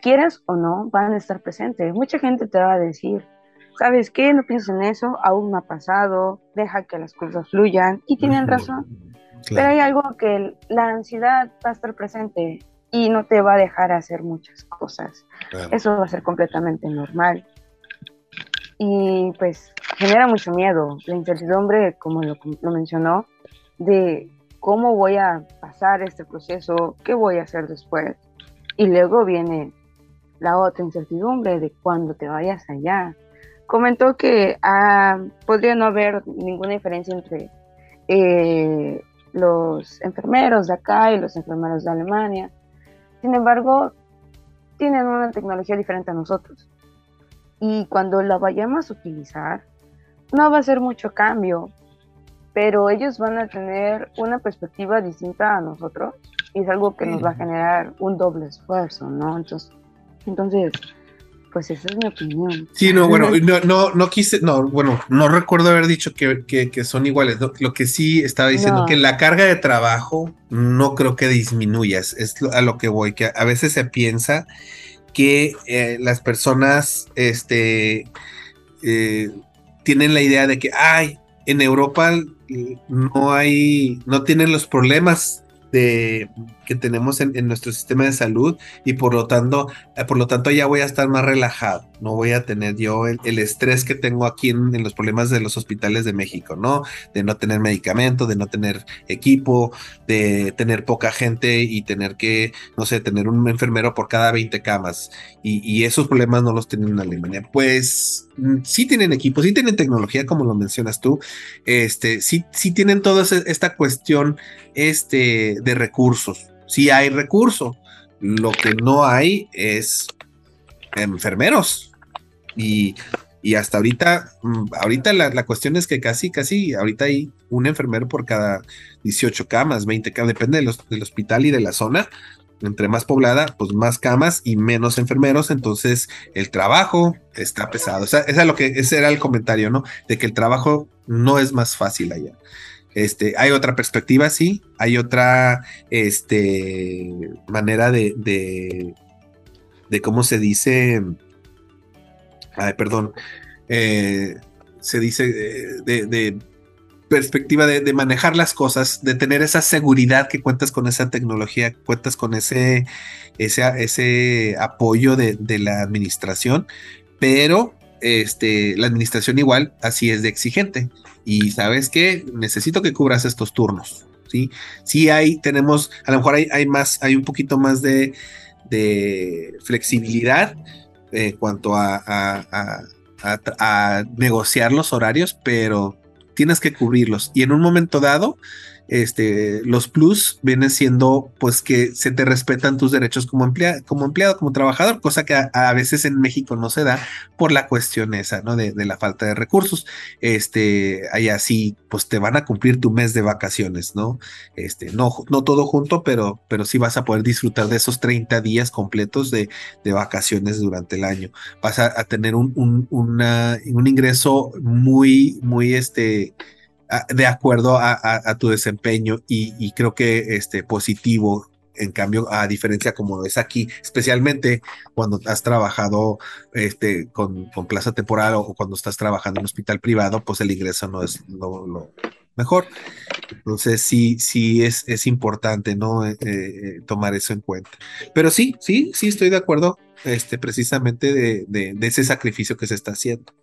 quieras o no van a estar presentes. Mucha gente te va a decir, ¿sabes qué? No pienses en eso, aún no ha pasado, deja que las cosas fluyan, y tienen razón pero hay algo que la ansiedad va a estar presente y no te va a dejar hacer muchas cosas. Eso va a ser completamente normal. Y pues genera mucho miedo, la incertidumbre, como lo, lo mencionó, de cómo voy a pasar este proceso, qué voy a hacer después. Y luego viene la otra incertidumbre de cuando te vayas allá. Comentó que ah, podría no haber ninguna diferencia entre eh, los enfermeros de acá y los enfermeros de Alemania. Sin embargo, tienen una tecnología diferente a nosotros. Y cuando la vayamos a utilizar, no va a ser mucho cambio, pero ellos van a tener una perspectiva distinta a nosotros y es algo que nos va a generar un doble esfuerzo, ¿no? Entonces, entonces pues esa es mi opinión. Sí, no, bueno, no, no, no quise, no, bueno, no recuerdo haber dicho que, que, son iguales. Lo, que sí estaba diciendo que la carga de trabajo no creo que disminuya, es, a lo que voy, que a veces se piensa que eh, las personas este, eh, tienen la idea de que, ay, en Europa no hay, no tienen los problemas de, que tenemos en, nuestro sistema de salud y por lo tanto, eh, por lo tanto ya voy a estar más relajado, no voy a tener yo el, estrés que tengo aquí en, los problemas de los hospitales de México, ¿no? De no tener medicamento, de no tener equipo, de tener poca gente y tener que, no sé, tener un enfermero por cada 20 camas y, esos problemas no los tienen en Alemania. Pues mm, sí tienen equipo, sí tienen tecnología, como lo mencionas tú, este, sí, sí tienen toda esta cuestión este, de recursos. Sí hay recurso. Lo que no hay es enfermeros. Y, hasta ahorita, mm, ahorita la, cuestión es que casi, casi, ahorita hay un enfermero por cada 18 camas, 20 camas, depende del hospital y de la zona. Entre más poblada, pues más camas y menos enfermeros, entonces el trabajo está pesado. O sea, esa lo que, ese era el comentario, ¿no? De que el trabajo no es más fácil allá. Este, hay otra perspectiva, sí, hay otra este, manera de, de, cómo se dice, ay, perdón, eh, se dice de, perspectiva de, manejar las cosas, de tener esa seguridad que cuentas con esa tecnología, cuentas con ese, ese, ese apoyo de, la administración, pero este, la administración igual así es de exigente y sabes que necesito que cubras estos turnos. Sí, sí hay, tenemos, a lo mejor hay, hay más, hay un poquito más de, de flexibilidad en cuanto a, a, a, negociar los horarios, pero tienes que cubrirlos. Y en un momento dado, este, los plus vienen siendo pues que se te respetan tus derechos como, empleado, como empleado, como trabajador, cosa que a, veces en México no se da por la cuestión esa, ¿no? De, la falta de recursos. Este, allá sí, pues te van a cumplir tu mes de vacaciones, ¿no? Este, no, no todo junto, pero, pero sí vas a poder disfrutar de esos 30 días completos de, de vacaciones durante el año. Vas a, tener un, un, un ingreso muy, muy, este, de acuerdo a, tu desempeño y, creo que este positivo en cambio, a diferencia como es aquí, especialmente cuando has trabajado este, con, plaza temporal o cuando estás trabajando en un hospital privado, pues el ingreso no es lo, mejor. Entonces, sí, sí es, es importante, ¿no? Eh, eh, tomar eso en cuenta. Pero sí, sí, sí estoy de acuerdo, este, precisamente de, ese sacrificio que se está haciendo.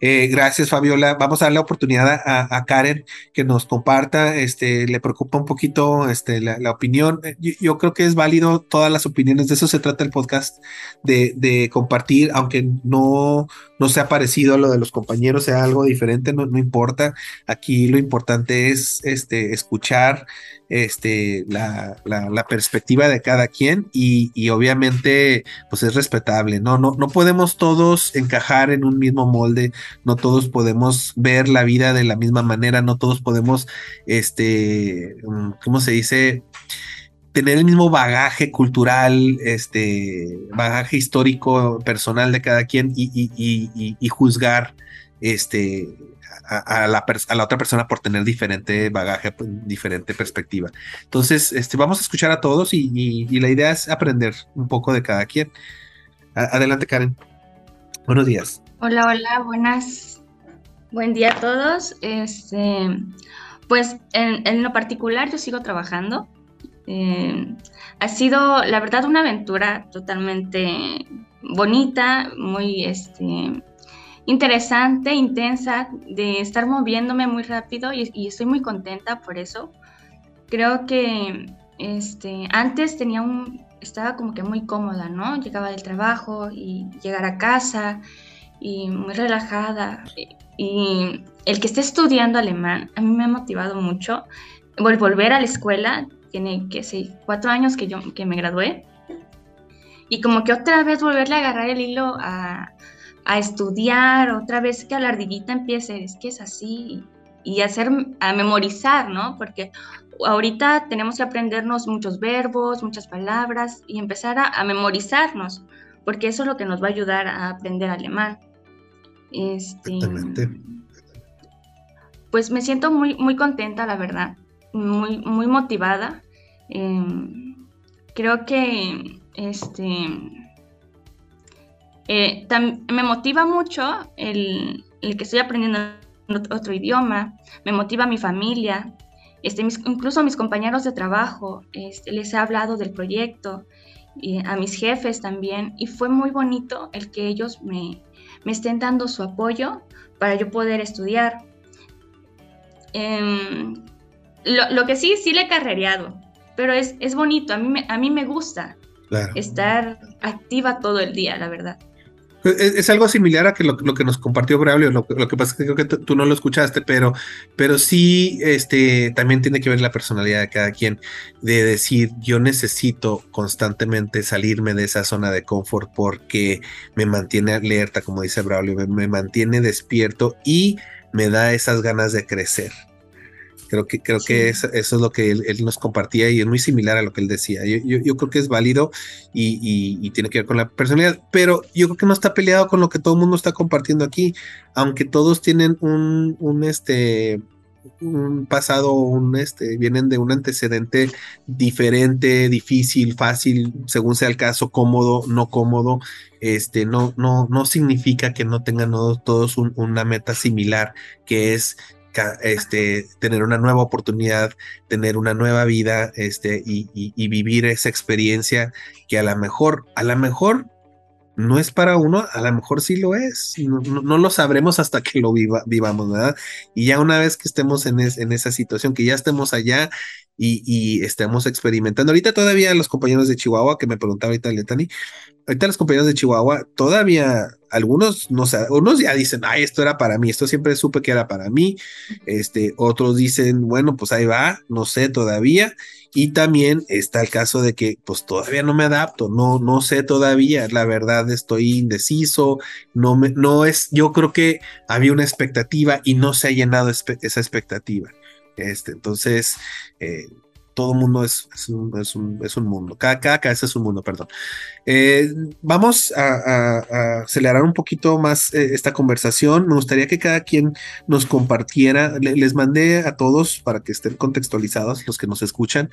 Eh, gracias, Fabiola. Vamos a darle la oportunidad a, Karen que nos comparta. Este, le preocupa un poquito este, la, opinión. Yo, creo que es válido todas las opiniones. De eso se trata el podcast, de, compartir, aunque no, no sea parecido a lo de los compañeros, sea algo diferente, no, no importa. Aquí lo importante es este, escuchar este, la, la, perspectiva de cada quien y, y, obviamente pues es respetable, ¿no? ¿no? No podemos todos encajar en un mismo molde, no todos podemos ver la vida de la misma manera, no todos podemos, este, mm, ¿cómo se dice? tener el mismo bagaje cultural, este, bagaje histórico, personal de cada quien y, y, y juzgar este, a, la, otra persona por tener diferente bagaje, pues, diferente perspectiva. Entonces, este, vamos a escuchar a todos y, la idea es aprender un poco de cada quien. adelante, Karen. Buenos días. Hola, hola, buenas. Buen día a todos. Este, pues en, lo particular yo sigo trabajando. Eh, ha sido, la verdad, una aventura totalmente bonita, muy, este, interesante, intensa, de estar moviéndome muy rápido y, estoy muy contenta por eso. Creo que este, antes tenía un, estaba como que muy cómoda, ¿no? Llegaba del trabajo y llegar a casa y muy relajada. Y el que esté estudiando alemán a mí me ha motivado mucho. Volver a la escuela, tiene que ser cuatro años que yo que me gradué. Y como que otra vez volverle a agarrar el hilo a, a estudiar, otra vez que la ardillita empiece, es que es así, y hacer, a memorizar, ¿no? Porque ahorita tenemos que aprendernos muchos verbos, muchas palabras y empezar a, memorizarnos, porque eso es lo que nos va a ayudar a aprender alemán. Este, Pues me siento muy, muy contenta, la verdad, muy, muy motivada. Em, creo que este eh, me motiva mucho el, que estoy aprendiendo otro idioma, me motiva mi familia, este, incluso a mis compañeros de trabajo, este, les he hablado del proyecto, a mis jefes también, y fue muy bonito el que ellos me, estén dando su apoyo para yo poder estudiar. Em, lo, que sí, sí le he carrereado, pero es, es bonito, a mí me, a mí me gusta estar activa todo el día, la verdad. Es, algo similar a que lo, que nos compartió Braulio, lo, lo, que pasa es que creo que tú no lo escuchaste, pero, pero sí este, también tiene que ver la personalidad de cada quien, de decir, yo necesito constantemente salirme de esa zona de confort porque me mantiene alerta, como dice Braulio, me mantiene despierto y me da esas ganas de crecer. Creo que, creo que eso, es lo que él, nos compartía y es muy similar a lo que él decía. Yo, creo que es válido y, tiene que ver con la personalidad, pero yo creo que no está peleado con lo que todo el mundo está compartiendo aquí, aunque todos tienen un, un este, un pasado, un este, vienen de un antecedente diferente, difícil, fácil, según sea el caso, cómodo, no cómodo, este, no, no, no significa que no tengan todos una meta similar, que es este, tener una nueva oportunidad, tener una nueva vida, este, y, vivir esa experiencia que a lo mejor, a lo mejor no es para uno, a lo mejor sí lo es. No, lo sabremos hasta que lo vivamos, ¿verdad? Y ya una vez que estemos en, en esa situación, que ya estemos allá y, estemos experimentando. Ahorita todavía los compañeros de Chihuahua, que me preguntaba ahorita Letani, ahorita los compañeros de Chihuahua, todavía algunos, no sé, unos ya dicen, ay, esto era para mí, esto siempre supe que era para mí. Este, otros dicen, bueno, pues ahí va, no sé todavía. Y también está el caso de que pues todavía no me adapto, no, no sé todavía, la verdad estoy indeciso, no me, no es, yo creo que había una expectativa y no se ha llenado esa expectativa. Este, entonces, eh, todo mundo es, un, es, un, mundo, cada, cada, cabeza es un mundo, perdón. Eh, vamos a, acelerar un poquito más eh, esta conversación. Me gustaría que cada quien nos compartiera, les mandé a todos para que estén contextualizados los que nos escuchan,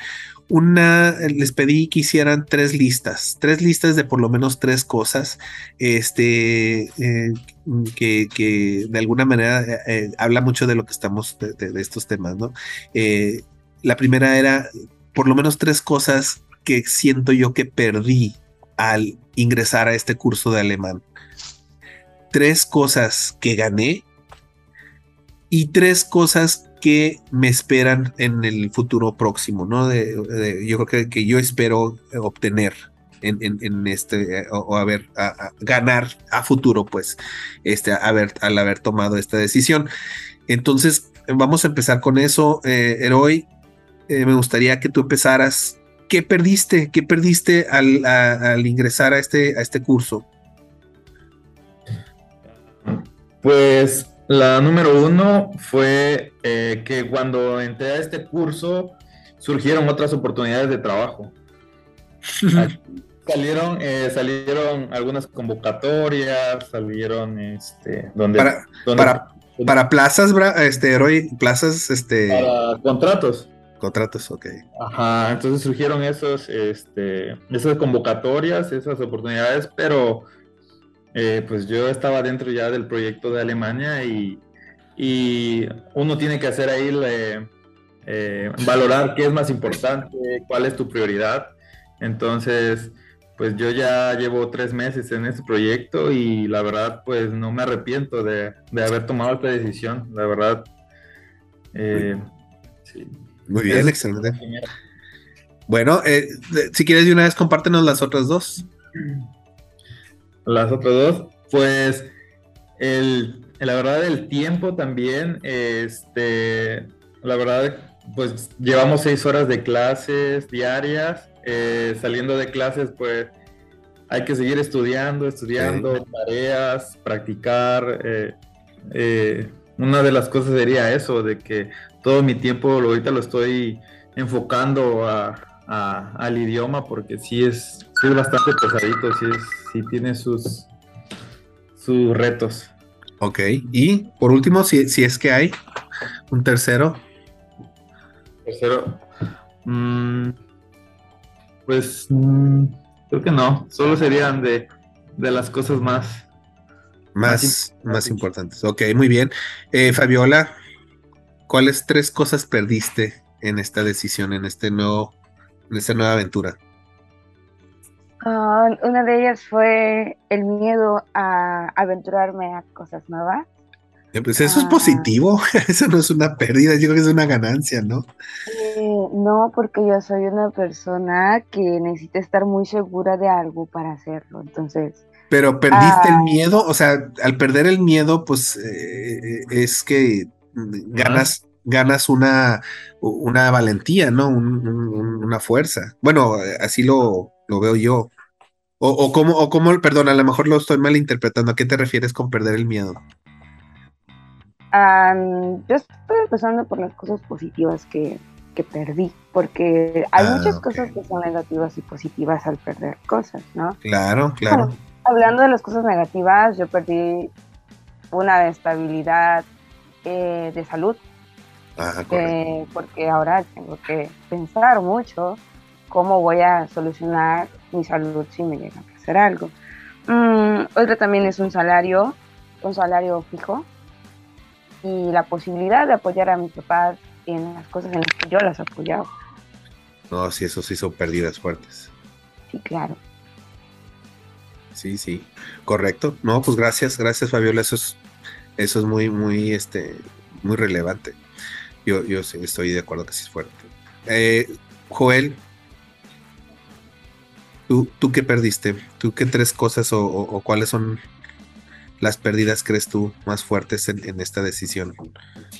una, les pedí que hicieran tres listas, tres listas de por lo menos tres cosas, este, eh, que, de alguna manera habla mucho de lo que estamos, de, de estos temas, ¿no? La primera era por lo menos tres cosas que siento yo que perdí al ingresar a este curso de alemán. tres cosas que gané y tres cosas que me esperan en el futuro próximo, ¿no? De, yo creo que, yo espero obtener en, este, o, a ver, a, ganar a futuro, pues, este, haber, al haber tomado esta decisión. Entonces, vamos a empezar con eso. Eh, eh, me gustaría que tú empezaras. ¿Qué perdiste? ¿Qué perdiste al, al ingresar a este, a este curso? Pues la número uno fue eh, que cuando entré a este curso surgieron otras oportunidades de trabajo. <laughs> salieron, eh, salieron algunas convocatorias, salieron este, donde, para, para, plazas, este, Roy, plazas, este. Para contratos. Contratos, ok. Ajá, entonces surgieron esos, este, esas convocatorias, esas oportunidades, pero eh, pues yo estaba dentro ya del proyecto de Alemania y, uno tiene que hacer ahí, eh, valorar qué es más importante, cuál es tu prioridad. Entonces, pues yo ya llevo tres meses en este proyecto y la verdad, pues no me arrepiento de, haber tomado esta decisión. La verdad, eh, Muy bien, excelente. Bueno, si quieres de una vez compártenos las otras dos las otras dos, pues el, la verdad el tiempo también, este, la verdad, pues llevamos seis horas de clases diarias, eh, saliendo de clases, pues hay que seguir estudiando, estudiando, tareas, practicar. Eh, eh, una de las cosas sería eso, de que todo mi tiempo ahorita lo estoy enfocando al idioma porque sí es, sí es bastante pesadito, sí es sí tiene sus, sus retos. Ok, y por último, si, si es que hay un tercero. Tercero. Mm, pues mm, creo que no, solo serían de, de las cosas más... Más, más, importantes. Ok, muy bien. Eh, Fabiola, ¿cuáles tres cosas perdiste en esta decisión, en este nuevo, en esta nueva aventura? Ah, una de ellas fue el miedo a aventurarme a cosas nuevas. Eh, pues eso es ah. positivo, <laughs> eso no es una pérdida, yo creo que es una ganancia, ¿no? Eh, no, porque yo soy una persona que necesita estar muy segura de algo para hacerlo, entonces... Pero perdiste el ah. miedo, o sea, al perder el miedo, pues eh, es que ganas, ganas una, una valentía, ¿no? una fuerza. Bueno, así lo, lo veo yo. O, o cómo, o cómo, perdón, a lo mejor lo estoy malinterpretando. ¿A qué te refieres con perder el miedo? yo estoy empezando por las cosas positivas que, perdí, porque hay ah, muchas cosas que son negativas y positivas al perder cosas, ¿no? Claro, claro. hablando de las cosas negativas, yo perdí una estabilidad eh, de salud, ah, eh, porque ahora tengo que pensar mucho cómo voy a solucionar mi salud si me llega a hacer algo. Mm, otra también es un salario, un salario fijo y la posibilidad de apoyar a mis papás en las cosas en las que yo las apoyaba. No, sí, eso sí son pérdidas fuertes. Sí, claro. Sí, sí, correcto. No, pues gracias, gracias Fabiola, eso es, eso es muy, muy, este, muy relevante. Yo, yo estoy de acuerdo que sí es fuerte. Eh, Joel, ¿Tú, qué perdiste? ¿Tú qué tres cosas o, cuáles son las pérdidas crees tú más fuertes en, esta decisión?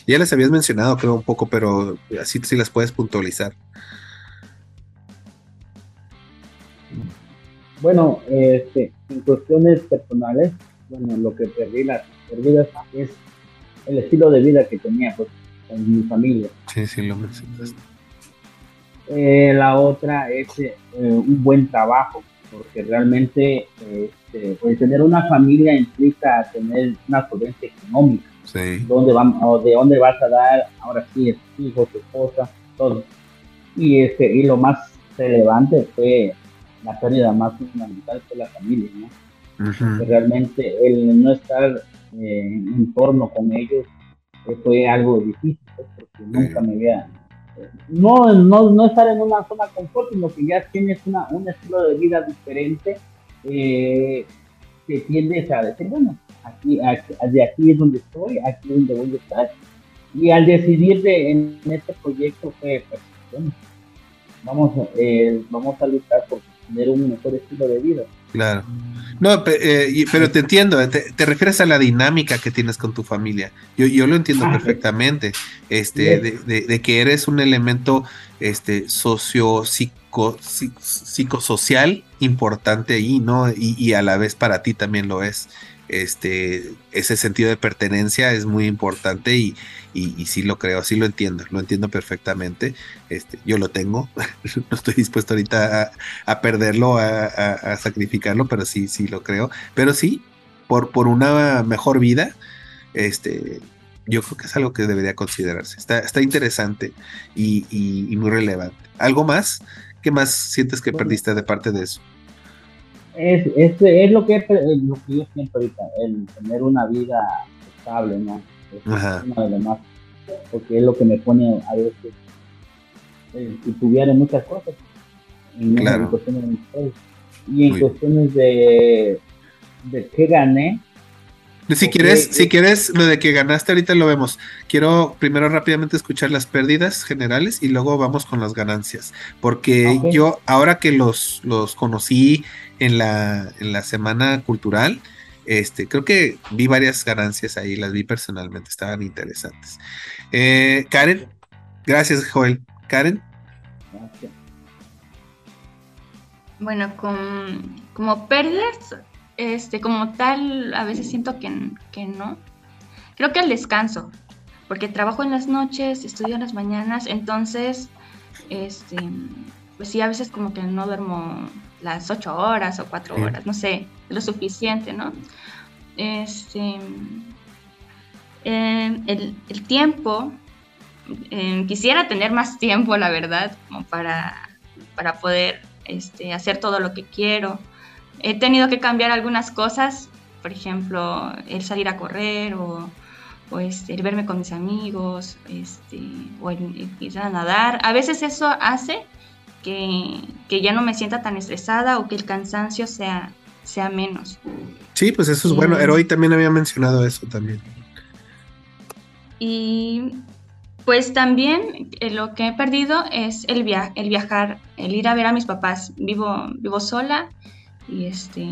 Ya les habías mencionado, creo, un poco, pero así sí las puedes puntualizar. Bueno, este, en cuestiones personales, bueno, lo que perdí las es el estilo de vida que tenía pues, con mi familia. Sí, sí, lo mencionaste. Eh, la otra es eh, un buen trabajo, porque realmente este, pues, tener una familia implica tener una solvencia económica. Sí. ¿Dónde vamos, ¿De dónde vas a dar ahora sí, tu hijo, tu esposa, todo? Y, este, y lo más relevante fue la pérdida más fundamental fue la familia, ¿no? realmente el no estar eh, en torno con ellos fue algo difícil, pues, porque nunca me había no, no, no estar en una zona de confort, sino que ya tienes un estilo de vida diferente eh, que tiendes a decir, bueno, aquí, de aquí es donde estoy, aquí es donde voy a estar. Y al decidir de, en, este proyecto fue, pues, vamos, eh, vamos a luchar por tener un mejor estilo de vida. Claro. No, eh, pero te entiendo, te, refieres a la dinámica que tienes con tu familia. Yo, yo lo entiendo ah, perfectamente, este, de, que eres un elemento este, socio psico, psicosocial importante ahí, ¿no? Y, y, a la vez para ti también lo es este, ese sentido de pertenencia es muy importante y, y, sí lo creo, sí lo entiendo, lo entiendo perfectamente. Este, yo lo tengo, <laughs> no estoy dispuesto ahorita a, perderlo, a, sacrificarlo, pero sí, sí lo creo. Pero sí, por, por una mejor vida, este, yo creo que es algo que debería considerarse. Está, está interesante y, y muy relevante. ¿Algo más? ¿Qué más sientes que perdiste de parte de eso? Es, es, es lo, que, lo que yo siento ahorita, el tener una vida estable, ¿no? Es uno de más, porque es lo que me pone a veces, eh, tuviera muchas cosas, en, cuestiones de y en cuestiones de, de qué gané, si quieres, si quieres, lo de que ganaste ahorita lo vemos. Quiero primero rápidamente escuchar las pérdidas generales y luego vamos con las ganancias. Porque yo, ahora que los, los conocí en la, en la semana cultural, este, creo que vi varias ganancias ahí, las vi personalmente, estaban interesantes. Eh, Karen, gracias, Joel. Karen. Bueno, con, como pérdidas, este, como tal, a veces siento que, que no. Creo que el descanso, porque trabajo en las noches, estudio en las mañanas, entonces, este, pues sí, a veces como que no duermo las ocho horas o cuatro horas, no sé, lo suficiente, ¿no? Este, em, el, el, tiempo, em, quisiera tener más tiempo, la verdad, como para, para poder este, hacer todo lo que quiero he tenido que cambiar algunas cosas, por ejemplo, el salir a correr o, este, el verme con mis amigos, este, o el, ir a nadar. A veces eso hace que, ya no me sienta tan estresada o que el cansancio sea, sea menos. Sí, pues eso es bueno. Heroi también había mencionado eso también. Y pues también eh, lo que he perdido es el, via el viajar, el ir a ver a mis papás. Vivo, vivo sola y este,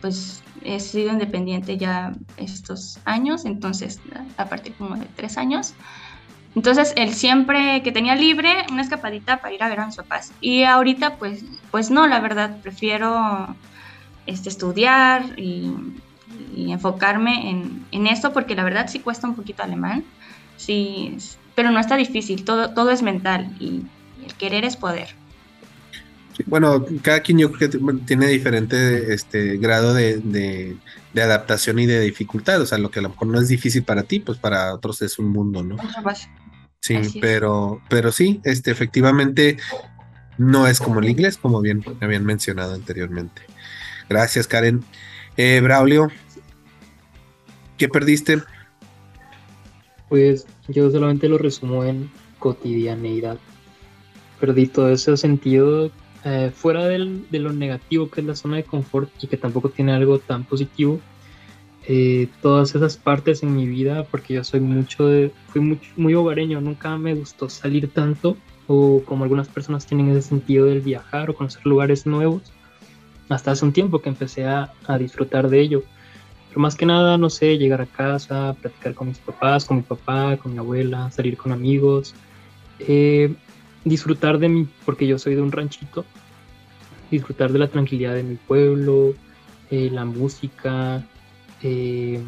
pues he sido independiente ya estos años, entonces a partir como de tres años. Entonces, él siempre que tenía libre, una escapadita para ir a ver a mis papás. Y ahorita, pues, pues no, la verdad, prefiero este, estudiar y, enfocarme en, en, esto, porque la verdad sí cuesta un poquito alemán, sí, pero no está difícil, todo, todo es mental y el querer es poder. Bueno, cada quien yo creo que tiene diferente este grado de, adaptación y de dificultad. O sea, lo que a lo mejor no es difícil para ti, pues para otros es un mundo, ¿no? Sí, pero, pero sí, este, efectivamente no es como el inglés, como bien habían mencionado anteriormente. Gracias, Karen. Eh, Braulio, ¿qué perdiste? Pues yo solamente lo resumo en cotidianeidad. Perdí todo ese sentido eh, fuera del, de lo negativo que es la zona de confort y que tampoco tiene algo tan positivo, eh, todas esas partes en mi vida, porque yo soy mucho de, fui muy, muy hogareño, nunca me gustó salir tanto, o como algunas personas tienen ese sentido del viajar o conocer lugares nuevos, hasta hace un tiempo que empecé a, a disfrutar de ello. Pero más que nada, no sé, llegar a casa, platicar con mis papás, con mi papá, con mi abuela, salir con amigos. Eh, disfrutar de mí, porque yo soy de un ranchito, disfrutar de la tranquilidad de mi pueblo, eh, la música, eh,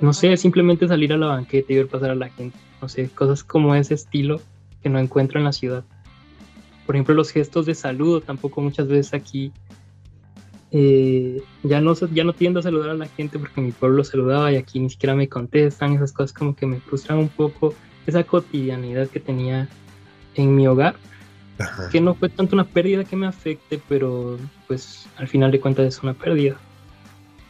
no sé, simplemente salir a la banqueta y ver pasar a la gente, no sé, cosas como ese estilo que no encuentro en la ciudad. Por ejemplo, los gestos de saludo, tampoco muchas veces aquí eh, ya, no, ya no tiendo a saludar a la gente porque mi pueblo saludaba y aquí ni siquiera me contestan, esas cosas como que me frustran un poco esa cotidianidad que tenía en mi hogar, que no fue tanto una pérdida que me afecte, pero pues al final de cuentas es una pérdida.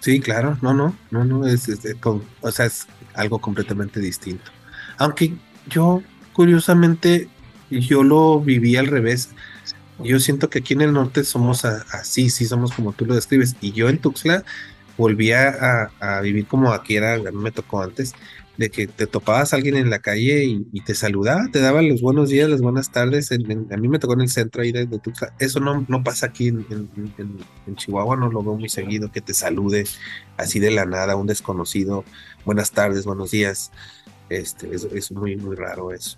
Sí, claro, no, no, no, no, es, o sea, es algo completamente distinto. Aunque yo, curiosamente, yo lo viví al revés. Yo siento que aquí en el norte somos así, sí somos como tú lo describes. Y yo en Tuxtla volvía a, vivir como aquí era, a mí me tocó antes, de que te topabas a alguien en la calle y, te saludaba, te daba los buenos días, las buenas tardes. a mí me tocó en el centro ahí de, Tuxtla. Eso no, no pasa aquí en, en, Chihuahua, no lo veo muy seguido, que te salude así de la nada, un desconocido. Buenas tardes, buenos días. Este, es, es muy, muy raro eso.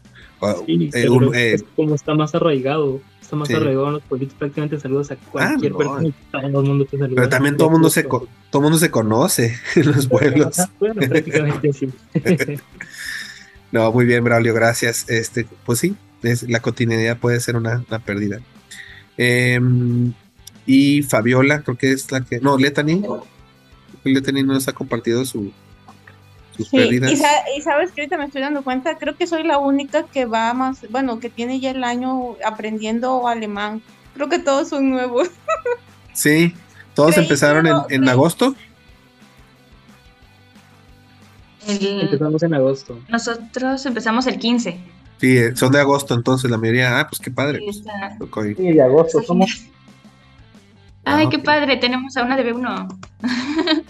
Eh, eh, es como está más arraigado está más arraigado en los políticos, prácticamente saludos a ah, cualquier persona. Todo el mundo te saluda. Pero también todo el mundo se, todo mundo se conoce en los <laughs> pueblos. bueno, prácticamente sí. <laughs> <laughs> no, muy bien, Braulio, gracias. Este, pues sí, es, la continuidad puede ser una, una pérdida. Em, y Fabiola, creo que es la que. No, Letani. Letani no nos ha compartido su, y, sabes que ahorita me estoy dando cuenta, creo que soy la única que va más, bueno, que tiene ya el año aprendiendo alemán. Creo que todos son nuevos. <laughs> Sí, todos empezaron en, agosto. Empezamos en agosto. Nosotros empezamos el 15. Sí, eh, son de agosto, entonces la mayoría, ah, pues qué padre. Sí, pues, de agosto somos. <laughs> Ay, ah, qué padre, tenemos a una de B1. <laughs>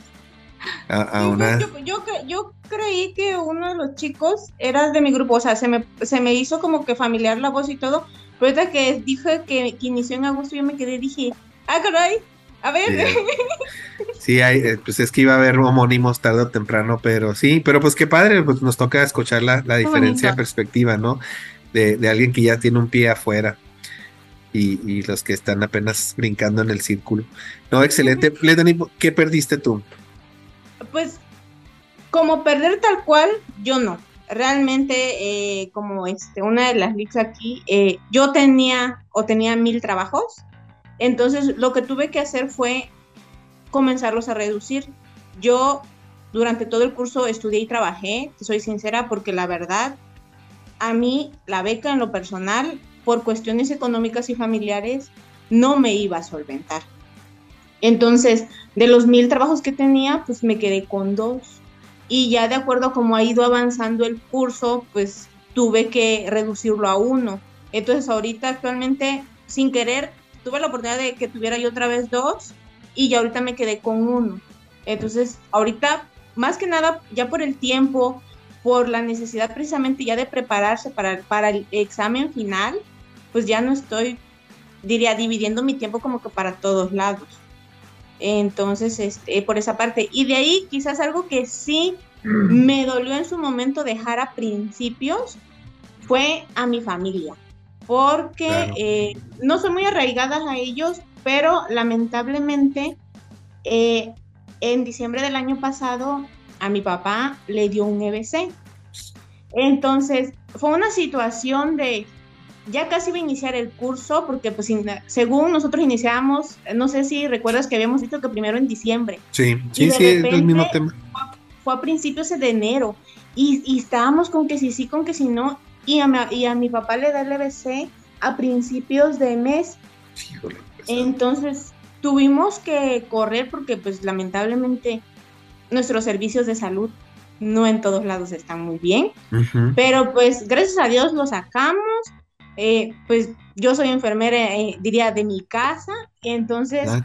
yo, creí que uno de los chicos era de mi grupo, o sea, se me, se me hizo como que familiar la voz y todo, pero ahorita que dije que, inició en agosto, yo me quedé y dije, ah, caray, a ver. <laughs> Sí, hay, eh, pues es que iba a haber homónimos tarde o temprano, pero sí, pero pues qué padre, pues nos toca escuchar la, diferencia de perspectiva, ¿no? De, de, alguien que ya tiene un pie afuera. Y, y, los que están apenas brincando en el círculo. No, excelente. ¿qué perdiste tú? Pues como perder tal cual, yo no. Realmente, eh, como este, una de las leaks aquí, eh, yo tenía o tenía mil trabajos, entonces lo que tuve que hacer fue comenzarlos a reducir. Yo durante todo el curso estudié y trabajé, soy sincera, porque la verdad, a mí la beca en lo personal, por cuestiones económicas y familiares, no me iba a solventar. Entonces, de los mil trabajos que tenía, pues me quedé con dos. Y ya de acuerdo a cómo ha ido avanzando el curso, pues tuve que reducirlo a uno. Entonces, ahorita actualmente, sin querer, tuve la oportunidad de que tuviera yo otra vez dos y ya ahorita me quedé con uno. Entonces, ahorita, más que nada, ya por el tiempo, por la necesidad precisamente ya de prepararse para, para el examen final, pues ya no estoy, diría, dividiendo mi tiempo como que para todos lados. Entonces, este, por esa parte. Y de ahí quizás algo que sí me dolió en su momento dejar a principios fue a mi familia, porque eh, no soy muy arraigadas a ellos, pero lamentablemente eh, en diciembre del año pasado a mi papá le dio un EBC. Entonces, fue una situación de ya casi iba a iniciar el curso porque pues según nosotros iniciamos, no sé si recuerdas que habíamos dicho que primero en diciembre. Sí, sí, sí, es el mismo tema. Fue a principios de enero y, estábamos con que sí, sí, con que sí, no. Y a, mi, y a mi papá le da el EBC a principios de mes. Entonces tuvimos que correr porque pues lamentablemente nuestros servicios de salud no en todos lados están muy bien, pero pues gracias a Dios lo sacamos, eh, pues yo soy enfermera, eh, diría, de mi casa, entonces ah,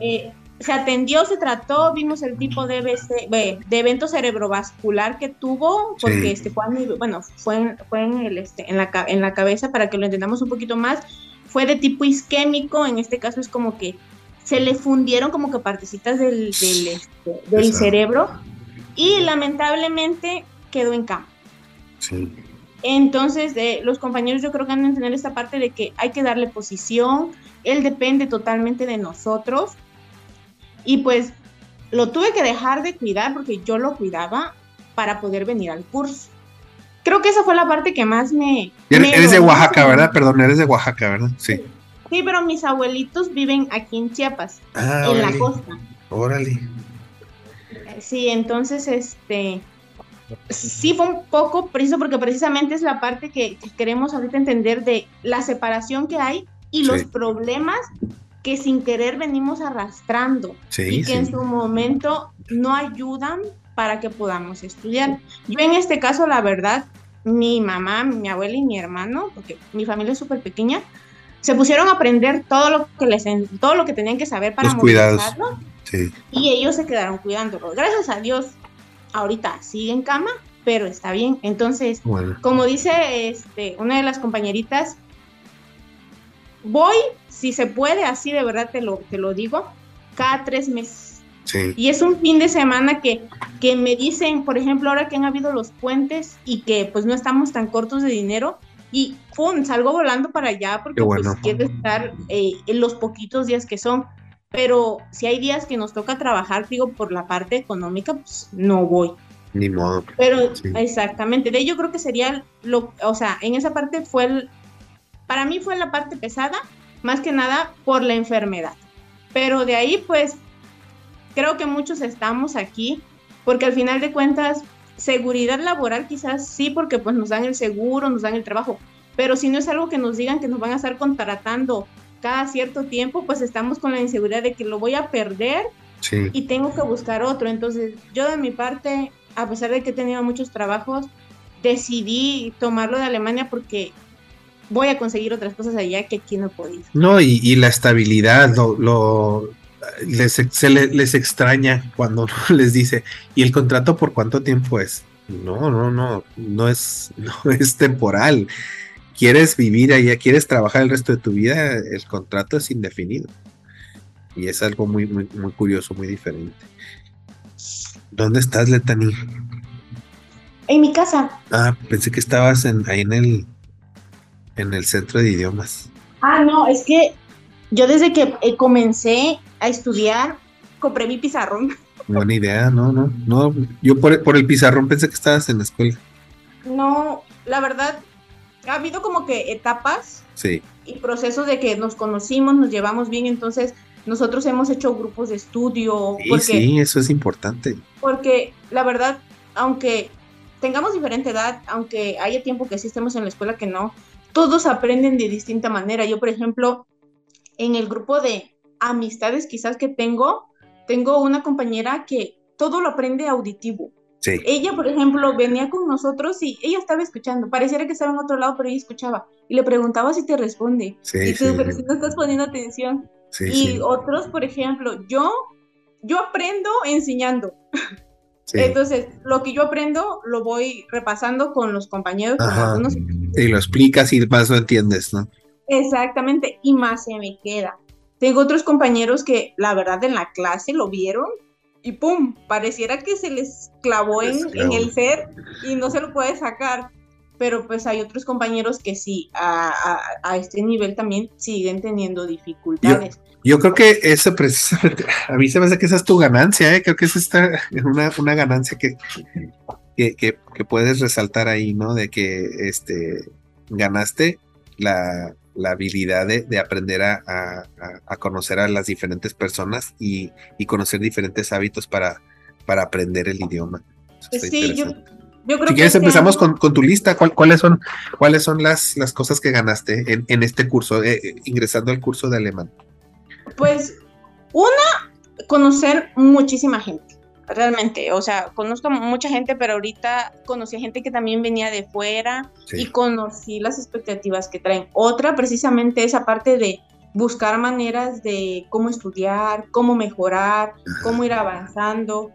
eh, se atendió, se trató, vimos el tipo de, de evento cerebrovascular que tuvo, porque este, fue, bueno, fue, fue en, el, este, en, la, en la cabeza, para que lo entendamos un poquito más, fue de tipo isquémico, en este caso es como que se le fundieron como que partecitas del, del, este, del cerebro y lamentablemente quedó en cama. Sí. Entonces, los compañeros yo creo que han de entender esta parte de que hay que darle posición, él depende totalmente de nosotros y pues lo tuve que dejar de cuidar porque yo lo cuidaba para poder venir al curso. Creo que esa fue la parte que más me... Eres, de Oaxaca, ¿verdad? Perdón, eres de Oaxaca, ¿verdad? Sí. Sí, pero mis abuelitos viven aquí en Chiapas, ah, en la costa. Órale. Sí, entonces, este, sí fue un poco preciso porque precisamente es la parte que, queremos ahorita entender de la separación que hay y los problemas que sin querer venimos arrastrando y que en su momento no ayudan para que podamos estudiar. Yo en este caso, la verdad, mi mamá, mi abuela y mi hermano, porque mi familia es súper pequeña, se pusieron a aprender todo lo que les todo lo que tenían que saber para los cuidados. Y ellos se quedaron cuidándolo. Gracias a Dios, ahorita sigue en cama, pero está bien. Entonces, como dice este, una de las compañeritas, voy, si se puede, así de verdad te lo, te lo digo, cada tres meses. Y es un fin de semana que, que me dicen, por ejemplo, ahora que han habido los puentes y que pues no estamos tan cortos de dinero, y ¡pum! salgo volando para allá porque pues, quiero estar eh, en los poquitos días que son. Pero si hay días que nos toca trabajar, digo, por la parte económica, pues no voy. Ni modo. Pero exactamente, de ello creo que sería lo, o sea, en esa parte fue el, para mí fue la parte pesada, más que nada por la enfermedad. Pero de ahí, pues, creo que muchos estamos aquí, porque al final de cuentas, seguridad laboral quizás sí, porque pues nos dan el seguro, nos dan el trabajo, pero si no es algo que nos digan que nos van a estar contratando cada cierto tiempo, pues estamos con la inseguridad de que lo voy a perder y tengo que buscar otro. Entonces, yo de mi parte a pesar de que he tenido muchos trabajos, decidí tomarlo de Alemania porque voy a conseguir otras cosas allá que aquí no podido. No, y, la estabilidad, lo, les, se les extraña cuando <laughs> les dice, ¿y el contrato por cuánto tiempo es? No, no, no, no es, <laughs> no es temporal. Quieres vivir allá, quieres trabajar el resto de tu vida, el contrato es indefinido. Y es algo muy, muy, muy curioso, muy diferente. ¿Dónde estás, Letani? En mi casa. Ah, pensé que estabas en, ahí en el, en el centro de idiomas. Ah, no, es que yo desde que eh, comencé a estudiar, compré mi pizarrón. <laughs> Buena idea, no, no, no. Yo por, por el pizarrón pensé que estabas en la escuela. No, la verdad, ha habido como que etapas sí. y procesos de que nos conocimos, nos llevamos bien, entonces nosotros hemos hecho grupos de estudio. Sí, sí, eso es importante. Porque la verdad, aunque tengamos diferente edad, aunque haya tiempo que sí estemos en la escuela que no, todos aprenden de distinta manera. Yo, por ejemplo, en el grupo de amistades quizás que tengo, tengo una compañera que todo lo aprende auditivo. Sí. Ella, por ejemplo, venía con nosotros y ella estaba escuchando. Pareciera que estaba en otro lado, pero ella escuchaba. Y le preguntaba si te responde. Sí, y tú, pero si no estás poniendo atención y otros, por ejemplo, yo, yo aprendo enseñando. Entonces, lo que yo aprendo lo voy repasando con los compañeros. Y lo explicas y más lo entiendes, ¿no? Exactamente, y más se me queda. Tengo otros compañeros que la verdad en la clase lo vieron y ¡pum! Pareciera que se les clavó en, en el ser y no se lo puede sacar pero pues hay otros compañeros que sí, a, este nivel también siguen teniendo dificultades. Yo, creo que eso precisamente, <laughs> a mí se me hace que esa es tu ganancia, ¿eh? creo que esa está una, una ganancia que, que, puedes resaltar ahí, ¿no? De que este, ganaste la, habilidad de, aprender a, conocer a las diferentes personas y, conocer diferentes hábitos para, para aprender el idioma. sí, yo, si quieres este empezamos con, tu lista. ¿Cuáles son, cuáles son las, las cosas que ganaste en, en este curso, eh, eh, ingresando al curso de alemán? Pues una, conocer muchísima gente, realmente. O sea, conozco mucha gente, pero ahorita conocí a gente que también venía de fuera y conocí las expectativas que traen. Otra, precisamente esa parte de buscar maneras de cómo estudiar, cómo mejorar, cómo ir avanzando.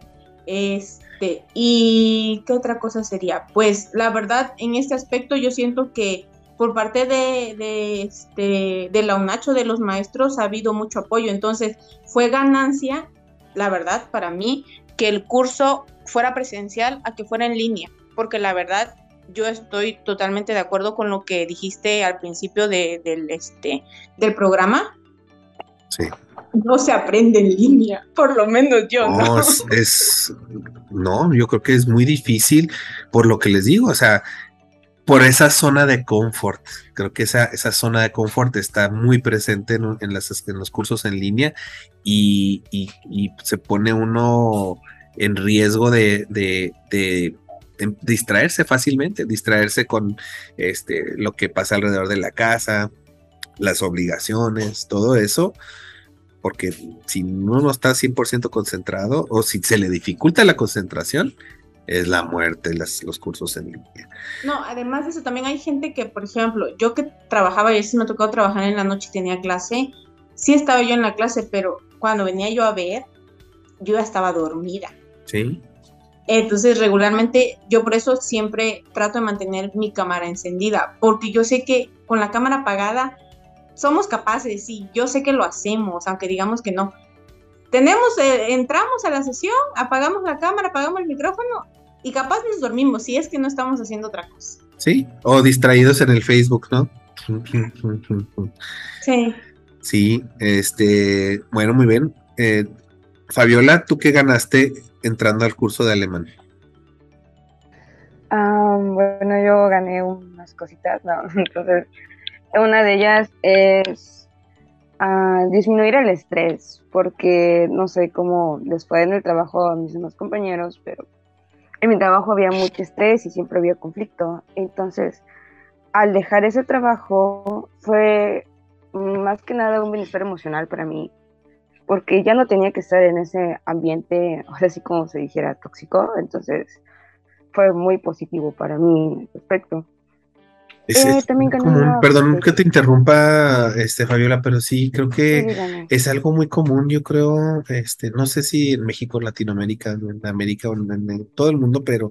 Este, ¿y qué otra cosa sería? Pues la verdad, en este aspecto yo siento que por parte de, de, este, de la UNACHO, de los maestros, ha habido mucho apoyo. Entonces, fue ganancia, la verdad, para mí, que el curso fuera presencial a que fuera en línea, porque la verdad, yo estoy totalmente de acuerdo con lo que dijiste al principio de, del, este, del programa. Sí no se aprende en línea, por lo menos yo. No, Es, no, yo creo que es muy difícil por lo que les digo, o sea, por esa zona de confort. Creo que esa, esa zona de confort está muy presente en, en, los cursos en línea y, se pone uno en riesgo de, de, distraerse fácilmente, distraerse con este, lo que pasa alrededor de la casa, las obligaciones, todo eso porque si uno no está 100% concentrado o si se le dificulta la concentración, es la muerte los cursos en línea. No, además de eso, también hay gente que, por ejemplo, yo que trabajaba, y si me tocó trabajar en la noche y tenía clase, sí estaba yo en la clase, pero cuando venía yo a ver, yo ya estaba dormida. Sí. Entonces, regularmente, yo por eso siempre trato de mantener mi cámara encendida, porque yo sé que con la cámara apagada somos capaces, y yo sé que lo hacemos, aunque digamos que no. Tenemos, eh, entramos a la sesión, apagamos la cámara, apagamos el micrófono y capaz nos dormimos si es que no estamos haciendo otra cosa. Sí, o distraídos en el Facebook, ¿no? Sí. Sí, este, bueno, muy bien. Eh, Fabiola, ¿tú qué ganaste entrando al curso de alemán? Ah, bueno, yo gané unas cositas, ¿no? <laughs> Entonces, una de ellas es ah, disminuir el estrés, porque no sé cómo después en el trabajo de mis demás compañeros, pero en mi trabajo había mucho estrés y siempre había conflicto. Entonces, al dejar ese trabajo fue más que nada un bienestar emocional para mí, porque ya no tenía que estar en ese ambiente, así como se dijera, tóxico. Entonces, fue muy positivo para mí respecto. Eh, perdón que te interrumpa, este, Fabiola, pero sí, creo que es algo muy común, yo creo, este, no sé si en México, Latinoamérica, en América o en, todo el mundo, pero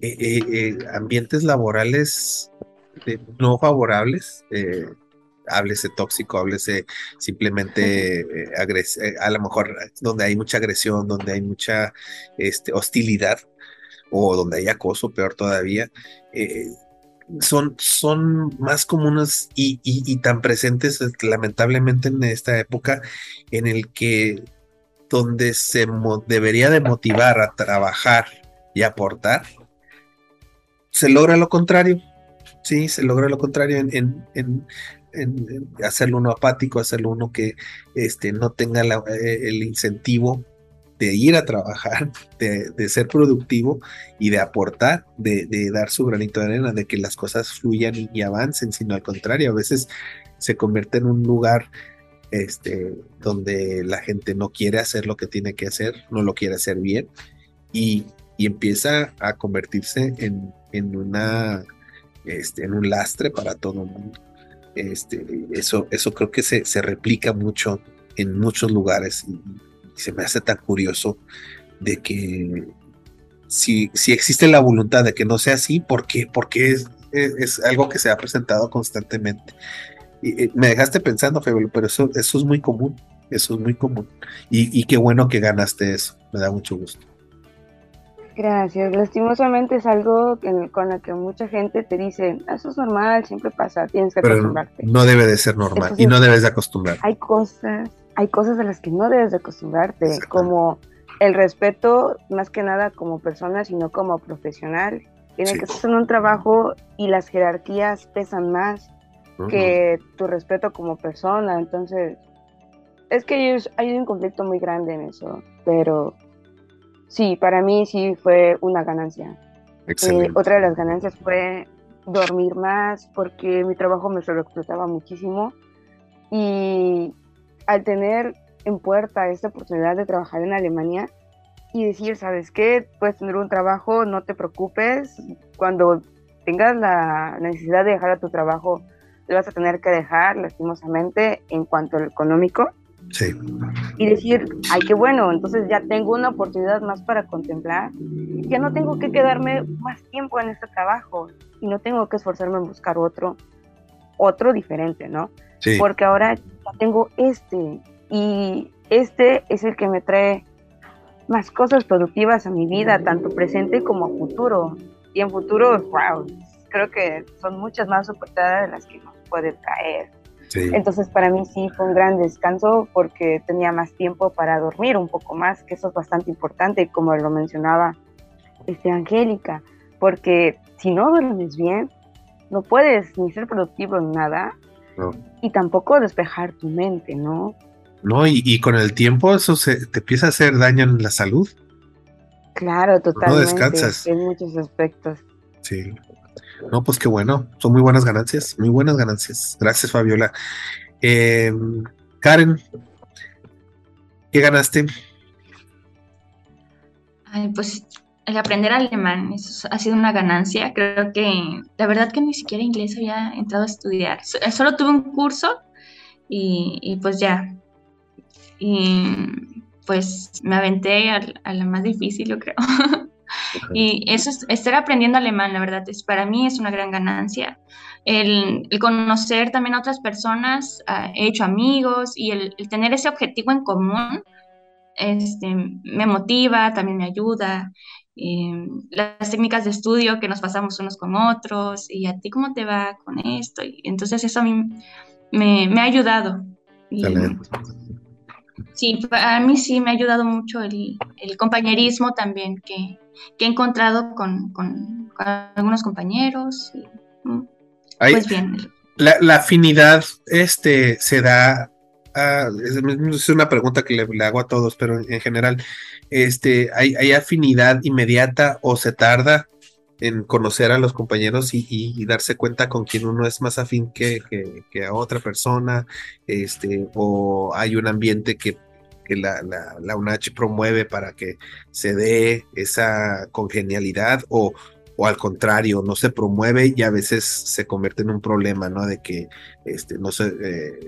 eh, eh, ambientes laborales no favorables, háblese tóxico, háblese simplemente a lo mejor donde hay mucha agresión, donde hay mucha este, hostilidad o donde hay acoso, peor todavía, eh, son, son más comunes y, tan presentes eh, lamentablemente en esta época en el que donde se debería de motivar a trabajar y aportar, se logra lo contrario. Sí, se logra lo contrario en, en, hacerlo uno apático, hacerlo uno que este, no tenga eh, el incentivo de ir a trabajar, de, ser productivo y de aportar, de, dar su granito de arena, de que las cosas fluyan y, avancen, sino al contrario, a veces se convierte en un lugar este, donde la gente no quiere hacer lo que tiene que hacer, no lo quiere hacer bien y, empieza a convertirse en, en una este, en un lastre para todo el mundo. Este, eso, eso creo que se, se replica mucho en muchos lugares se me hace tan curioso de que si, si existe la voluntad de que no sea así, ¿por qué? Porque es, es, algo que se ha presentado constantemente. Y, me dejaste pensando, Febelo, pero eso, eso es muy común, eso es muy común. Y, y qué bueno que ganaste eso, me da mucho gusto. Gracias. Lastimosamente es algo con lo que mucha gente te dice, eso es normal, siempre pasa, tienes que acostumbrarte. No debe de ser normal y no debes de acostumbrar. Hay cosas hay cosas a las que no debes de acostumbrarte, como el respeto, más que nada como persona, sino como profesional. Tiene que ser un trabajo y las jerarquías pesan más que tu respeto como persona. Entonces, es que hay un conflicto muy grande en eso, pero sí, para mí sí fue una ganancia. Eh, otra de las ganancias fue dormir más porque mi trabajo me sobreexplotaba muchísimo y al tener en puerta esta oportunidad de trabajar en Alemania y decir, ¿sabes qué? Puedes tener un trabajo, no te preocupes, cuando tengas la necesidad de dejar a tu trabajo, te vas a tener que dejar, lastimosamente, en cuanto al económico. Sí. Y decir, ay, qué bueno, entonces ya tengo una oportunidad más para contemplar, ya no tengo que quedarme más tiempo en este trabajo y no tengo que esforzarme en buscar otro, otro diferente, ¿no? Porque ahora tengo este y este es el que me trae más cosas productivas a mi vida, tanto presente como futuro. Y en futuro, wow, creo que son muchas más oportunidades de las que nos puede traer. Entonces para mí sí fue un gran descanso porque tenía más tiempo para dormir un poco más, que eso es bastante importante, como lo mencionaba este Angélica, porque si no duermes bien, no puedes ni ser productivo en nada y tampoco despejar tu mente, ¿no? No, y, con el tiempo eso se, te empieza a hacer daño en la salud. Claro, totalmente. No descansas. En muchos aspectos. Sí. No, pues qué bueno. Son muy buenas ganancias, muy buenas ganancias. Gracias, Fabiola. Em, Karen, ¿qué ganaste? Ay, pues el aprender alemán, eso ha sido una ganancia. Creo que la verdad que ni siquiera inglés había entrado a estudiar. Eh, solo tuve un curso y, pues ya. Y pues me aventé a, la más difícil, yo creo. <laughs> y eso es estar aprendiendo alemán, la verdad, es, para mí es una gran ganancia. El, conocer también a otras personas, ah, he hecho amigos y el, tener ese objetivo en común este, me motiva, también me ayuda. Em, las técnicas de estudio que nos pasamos unos con otros y a ti cómo te va con esto. Y entonces eso a mí me, me ha ayudado. sí, a mí sí me ha ayudado mucho el, el compañerismo también que, que he encontrado con, con, algunos compañeros. Mm, pues bien. La, la, afinidad este, se da Ah, es una pregunta que le, hago a todos, pero en, general, este, ¿hay, afinidad inmediata o se tarda en conocer a los compañeros y, darse cuenta con quién uno es más afín que, que, a otra persona? Este, ¿O hay un ambiente que, la, la, la, UNACH promueve para que se dé esa congenialidad? ¿O, o al contrario, no se promueve y a veces se convierte en un problema, ¿no? De que este, no se, eh,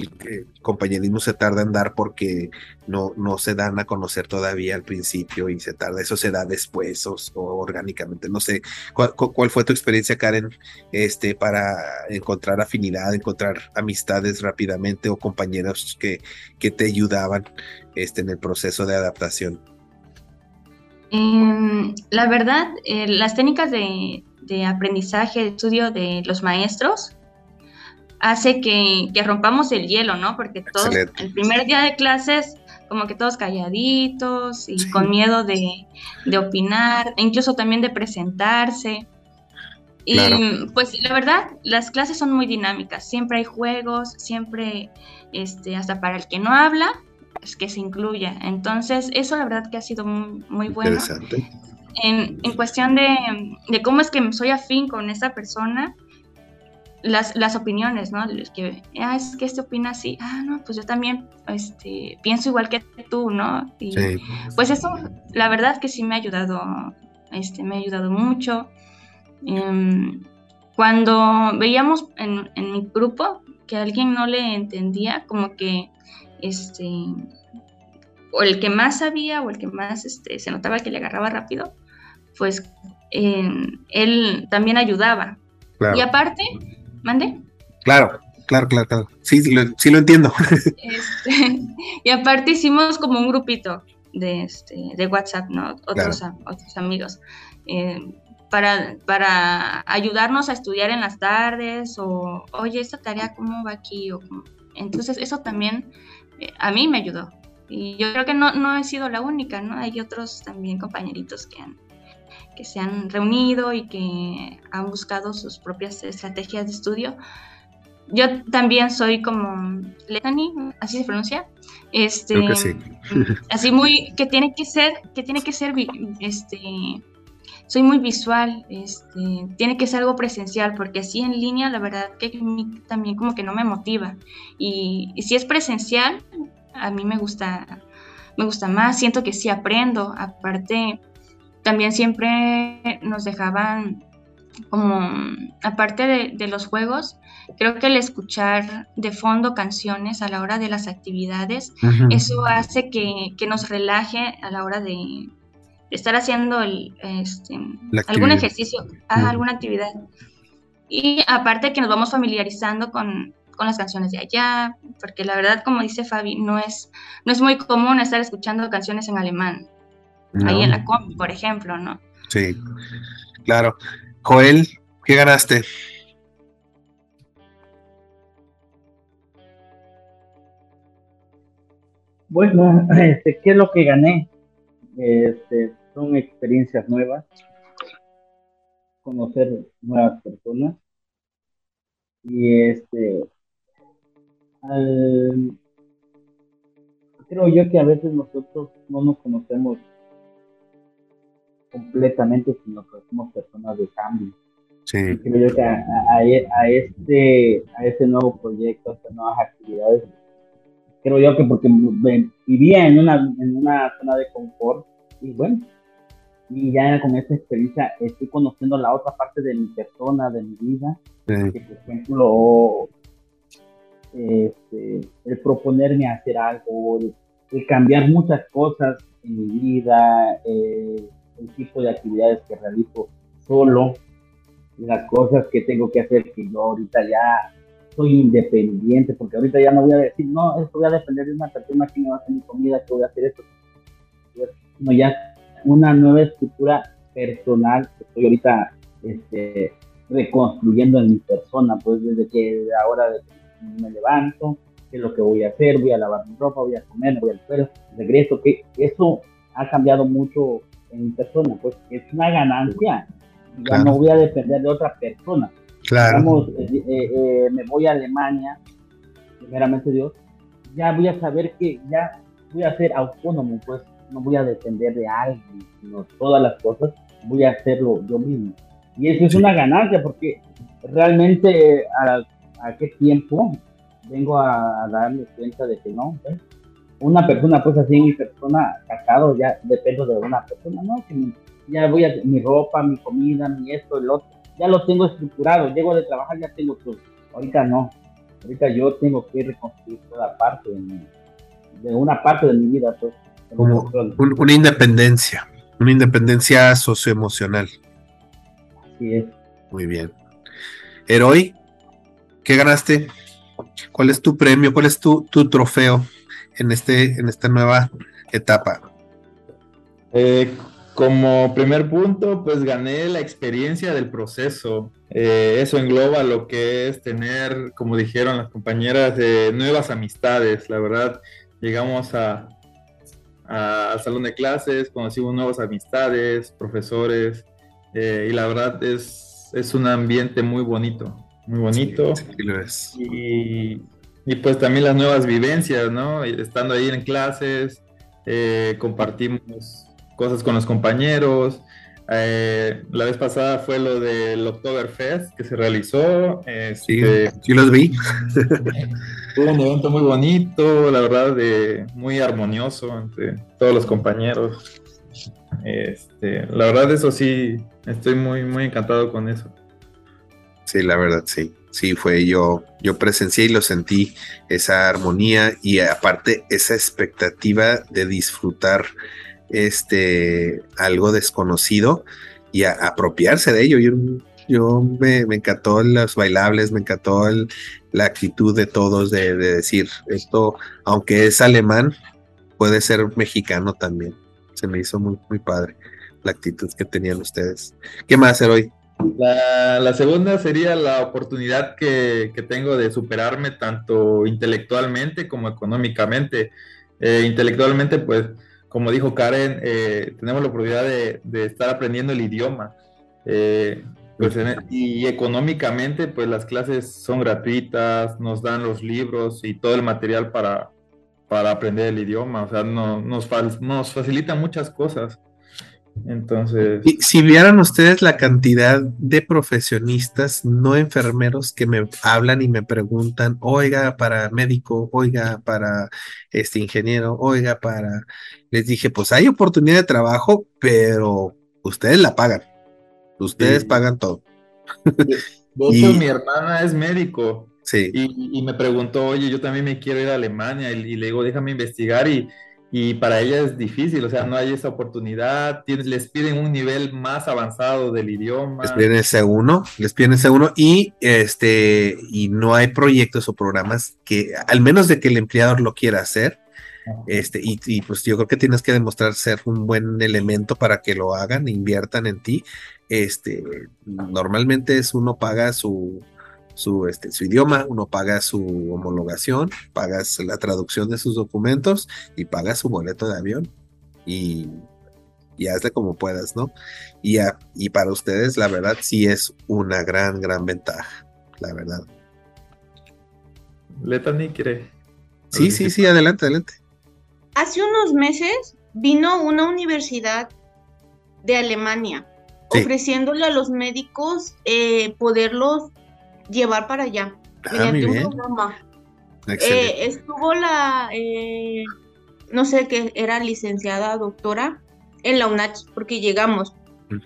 el, compañerismo se tarda en dar porque no, no se dan a conocer todavía al principio y se tarda, eso se da después o, orgánicamente. No sé, ¿cuál, ¿cuál, fue tu experiencia, Karen, este, para encontrar afinidad, encontrar amistades rápidamente o compañeros que, que te ayudaban este, en el proceso de adaptación? Em, la verdad, eh, las técnicas de, de, aprendizaje, de estudio de los maestros hace que, que rompamos el hielo, ¿no? Porque todos, el primer día de clases, como que todos calladitos y con miedo de, de, opinar, e incluso también de presentarse. Y pues la verdad, las clases son muy dinámicas, siempre hay juegos, siempre, este, hasta para el que no habla, que se incluya. Entonces, eso la verdad que ha sido muy, muy bueno. Interesante. En, en cuestión de, de, cómo es que soy afín con esa persona, las, las opiniones, ¿no? Que, ah, es que este opina así, ah, no, pues yo también este, pienso igual que tú, ¿no? Y sí. pues eso, la verdad que sí me ha ayudado, este, me ha ayudado mucho. Em, cuando veíamos en, en mi grupo que alguien no le entendía, como que este, o el que más sabía o el que más este, se notaba que le agarraba rápido, pues él también ayudaba. Y aparte, mande. Claro, claro, claro, claro. Sí, sí lo, entiendo. <laughs> Este, y aparte hicimos como un grupito de, este, de WhatsApp, ¿no? Otros, otros amigos. Eh, para, para ayudarnos a estudiar en las tardes o, oye, esta tarea, ¿cómo va aquí? O, entonces, eso también a mí me ayudó. Y yo creo que no, no he sido la única, ¿no? Hay otros también compañeritos que, han, que se han reunido y que han buscado sus propias estrategias de estudio. Yo también soy como Letani, así se pronuncia. Este, así muy que tiene que ser que tiene que ser este soy muy visual, este, tiene que ser algo presencial, porque así en línea la verdad que también como que no me motiva. Y, si es presencial, a mí me gusta, me gusta más, siento que sí aprendo. Aparte, también siempre nos dejaban como, aparte de, los juegos, creo que el escuchar de fondo canciones a la hora de las actividades, eso hace que, que, nos relaje a la hora de, estar haciendo el, este, algún ejercicio, alguna actividad. Y aparte que nos vamos familiarizando con, con, las canciones de allá, porque la verdad, como dice Fabi, no es, no es muy común estar escuchando canciones en alemán. Ahí en la comp, por ejemplo, ¿no? Sí, claro. Joel, ¿qué ganaste? Bueno, <laughs> este, ¿qué es lo que gané? Este, son experiencias nuevas, conocer nuevas personas y este creo yo que a veces nosotros no nos conocemos completamente, sino que somos personas de cambio. Sí. Creo yo que a, este, a este nuevo proyecto, a estas nuevas actividades, creo yo que porque vivía en una, en una zona de confort, y bueno, y ya con esta experiencia estoy conociendo la otra parte de mi persona, de mi vida, que por ejemplo, este, el proponerme a hacer algo, cambiar muchas cosas en mi vida, eh, el tipo de actividades que realizo solo, las cosas que tengo que hacer que yo ahorita ya soy independiente, porque ahorita ya no voy a decir, no, esto voy a depender de una persona que me va a hacer mi comida, que voy a hacer esto. No, ya una nueva estructura personal que estoy ahorita este, reconstruyendo en mi persona, pues desde que ahora me levanto, qué es lo que voy a hacer, voy a lavar mi ropa, voy a comer, voy al suelo, regreso, que eso ha cambiado mucho en persona, pues es una ganancia, ya no voy a depender de otra persona. Claro. Eh, eh, eh, me voy a Alemania, primeramente Dios, ya voy a saber que ya voy a ser autónomo, pues no voy a depender de alguien, sino todas las cosas voy a hacerlo yo mismo. Y eso es una ganancia porque realmente a, a qué tiempo vengo a, darme cuenta de que no, una persona pues así, mi persona casado, ya dependo de una persona, ¿no? Que ya voy a mi ropa, mi comida, mi esto, el otro, ya lo tengo estructurado, llego de trabajar, ya tengo todo. Ahorita no, ahorita yo tengo que reconstruir toda parte de, una parte de mi vida. Pues, Como una independencia, una independencia socioemocional. Así es. Muy bien. Heroi, ¿qué ganaste? ¿Cuál es tu premio? ¿Cuál es tu, tu trofeo en, este, en esta nueva etapa? Eh, como primer punto, pues gané la experiencia del proceso. Eh, eso engloba lo que es tener, como dijeron las compañeras, de nuevas amistades. La verdad, llegamos a, al salón de clases, conocimos nuevas amistades, profesores, eh, y la verdad es, es un ambiente muy bonito, muy bonito. Sí, lo es. Y, y, pues también las nuevas vivencias, ¿no? Estando ahí en clases, eh, compartimos cosas con los compañeros. Eh, la vez pasada fue lo del Oktoberfest que se realizó. Este, sí, los vi. <laughs> Fue un evento muy bonito, la verdad, de, muy armonioso entre todos los compañeros. Este, la verdad, eso sí, estoy muy, muy encantado con eso. Sí, la verdad, sí. Sí, fue yo, yo presencié y lo sentí, esa armonía y aparte esa expectativa de disfrutar este, algo desconocido y apropiarse de ello. Yo, yo me, encantó los bailables, me encantó la actitud de todos de, decir esto, aunque es alemán, puede ser mexicano también. Se me hizo muy, muy padre la actitud que tenían ustedes. ¿Qué más hacer La, segunda sería la oportunidad que, tengo de superarme tanto intelectualmente como económicamente. Eh, intelectualmente, pues como dijo Karen, eh, tenemos la oportunidad de, estar aprendiendo el idioma. Eh, pues y económicamente, pues las clases son gratuitas, nos dan los libros y todo el material para, para aprender el idioma. O sea, no, nos, nos facilita muchas cosas. Entonces. si vieran ustedes la cantidad de profesionistas, no enfermeros, que me hablan y me preguntan, oiga, para médico, oiga, para este ingeniero, oiga, para. Les dije, pues hay oportunidad de trabajo, pero ustedes la pagan. Ustedes pagan todo. <laughs> De hecho, mi hermana es médico. Sí. Y, me preguntó, oye, yo también me quiero ir a Alemania. y le digo, déjame investigar. Y y para ella es difícil, o sea, no hay esa oportunidad, tienes, les piden un nivel más avanzado del idioma. Les piden ese uno, les piden ese uno y este y no hay proyectos o programas que al menos de que el empleador lo quiera hacer, este y, y, pues yo creo que tienes que demostrar ser un buen elemento para que lo hagan, inviertan en ti. Este, normalmente es uno paga su su, este, su idioma, uno paga su homologación, pagas la traducción de sus documentos y pagas su boleto de avión y, y hazle como puedas, ¿no? Y, y para ustedes, la verdad, sí es una gran, gran ventaja, la verdad. Letani quiere. Sí, sí, sí, adelante, adelante. Hace unos meses vino una universidad de Alemania ofreciéndole a los médicos eh, poderlos llevar para allá. Ah, eh, estuvo la, eh, no sé qué, era licenciada doctora en la UNACH, porque llegamos.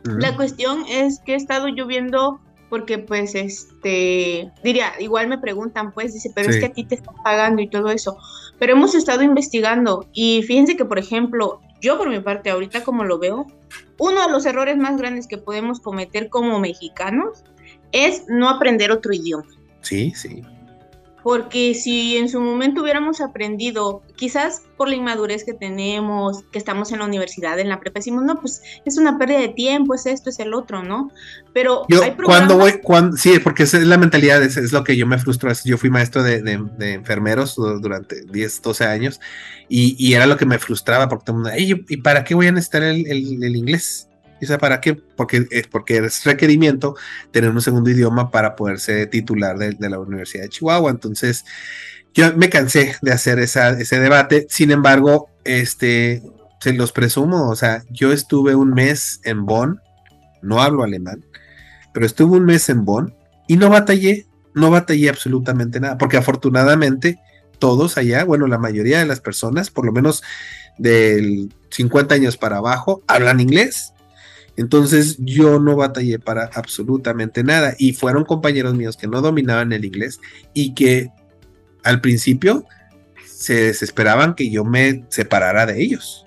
La cuestión es que he estado yo viendo porque pues este, diría, igual me preguntan, pues dice, pero es que a ti te están pagando y todo eso, pero hemos estado investigando y fíjense que, por ejemplo, yo por mi parte, ahorita como lo veo, uno de los errores más grandes que podemos cometer como mexicanos es no aprender otro idioma. Sí, sí porque si en su momento hubiéramos aprendido, quizás por la inmadurez que tenemos, que estamos en la universidad, en la prepa, decimos, no, pues es una pérdida de tiempo, es esto, es el otro, ¿no? Pero yo, cuando voy, cuando, sí, porque es la mentalidad, es, es, lo que yo me frustro. Yo fui maestro de, de, enfermeros durante 10, 12 años y, y, era lo que me frustraba, porque todo el mundo, ¿y para qué voy a necesitar el, el, el inglés? ¿Y para qué? Porque, es porque es requerimiento tener un segundo idioma para poder ser titular de, la Universidad de Chihuahua. Entonces, yo me cansé de hacer ese debate. Sin embargo, este, se los presumo, o sea, yo estuve un mes en Bonn, no hablo alemán, pero estuve un mes en Bonn y no batallé, no batallé absolutamente nada, porque afortunadamente todos allá, bueno, la mayoría de las personas, por lo menos del 50 años para abajo, hablan inglés. Entonces yo no batallé para absolutamente nada y fueron compañeros míos que no dominaban el inglés y que al principio se desesperaban que yo me separara de ellos.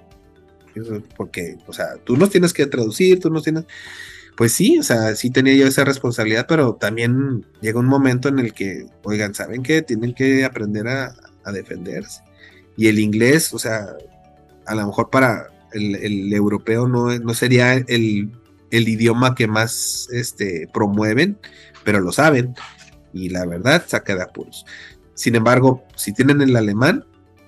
Porque, o sea, tú nos tienes que traducir, tú nos tienes... Pues sí, o sea, sí tenía yo esa responsabilidad, pero también llega un momento en el que, oigan, ¿saben qué? Tienen que aprender a, a defenderse. Y el inglés, o sea, a lo mejor para el, europeo no, no sería el, idioma que más este, promueven, pero lo saben y la verdad saca de apuros. Sin embargo, si tienen el alemán,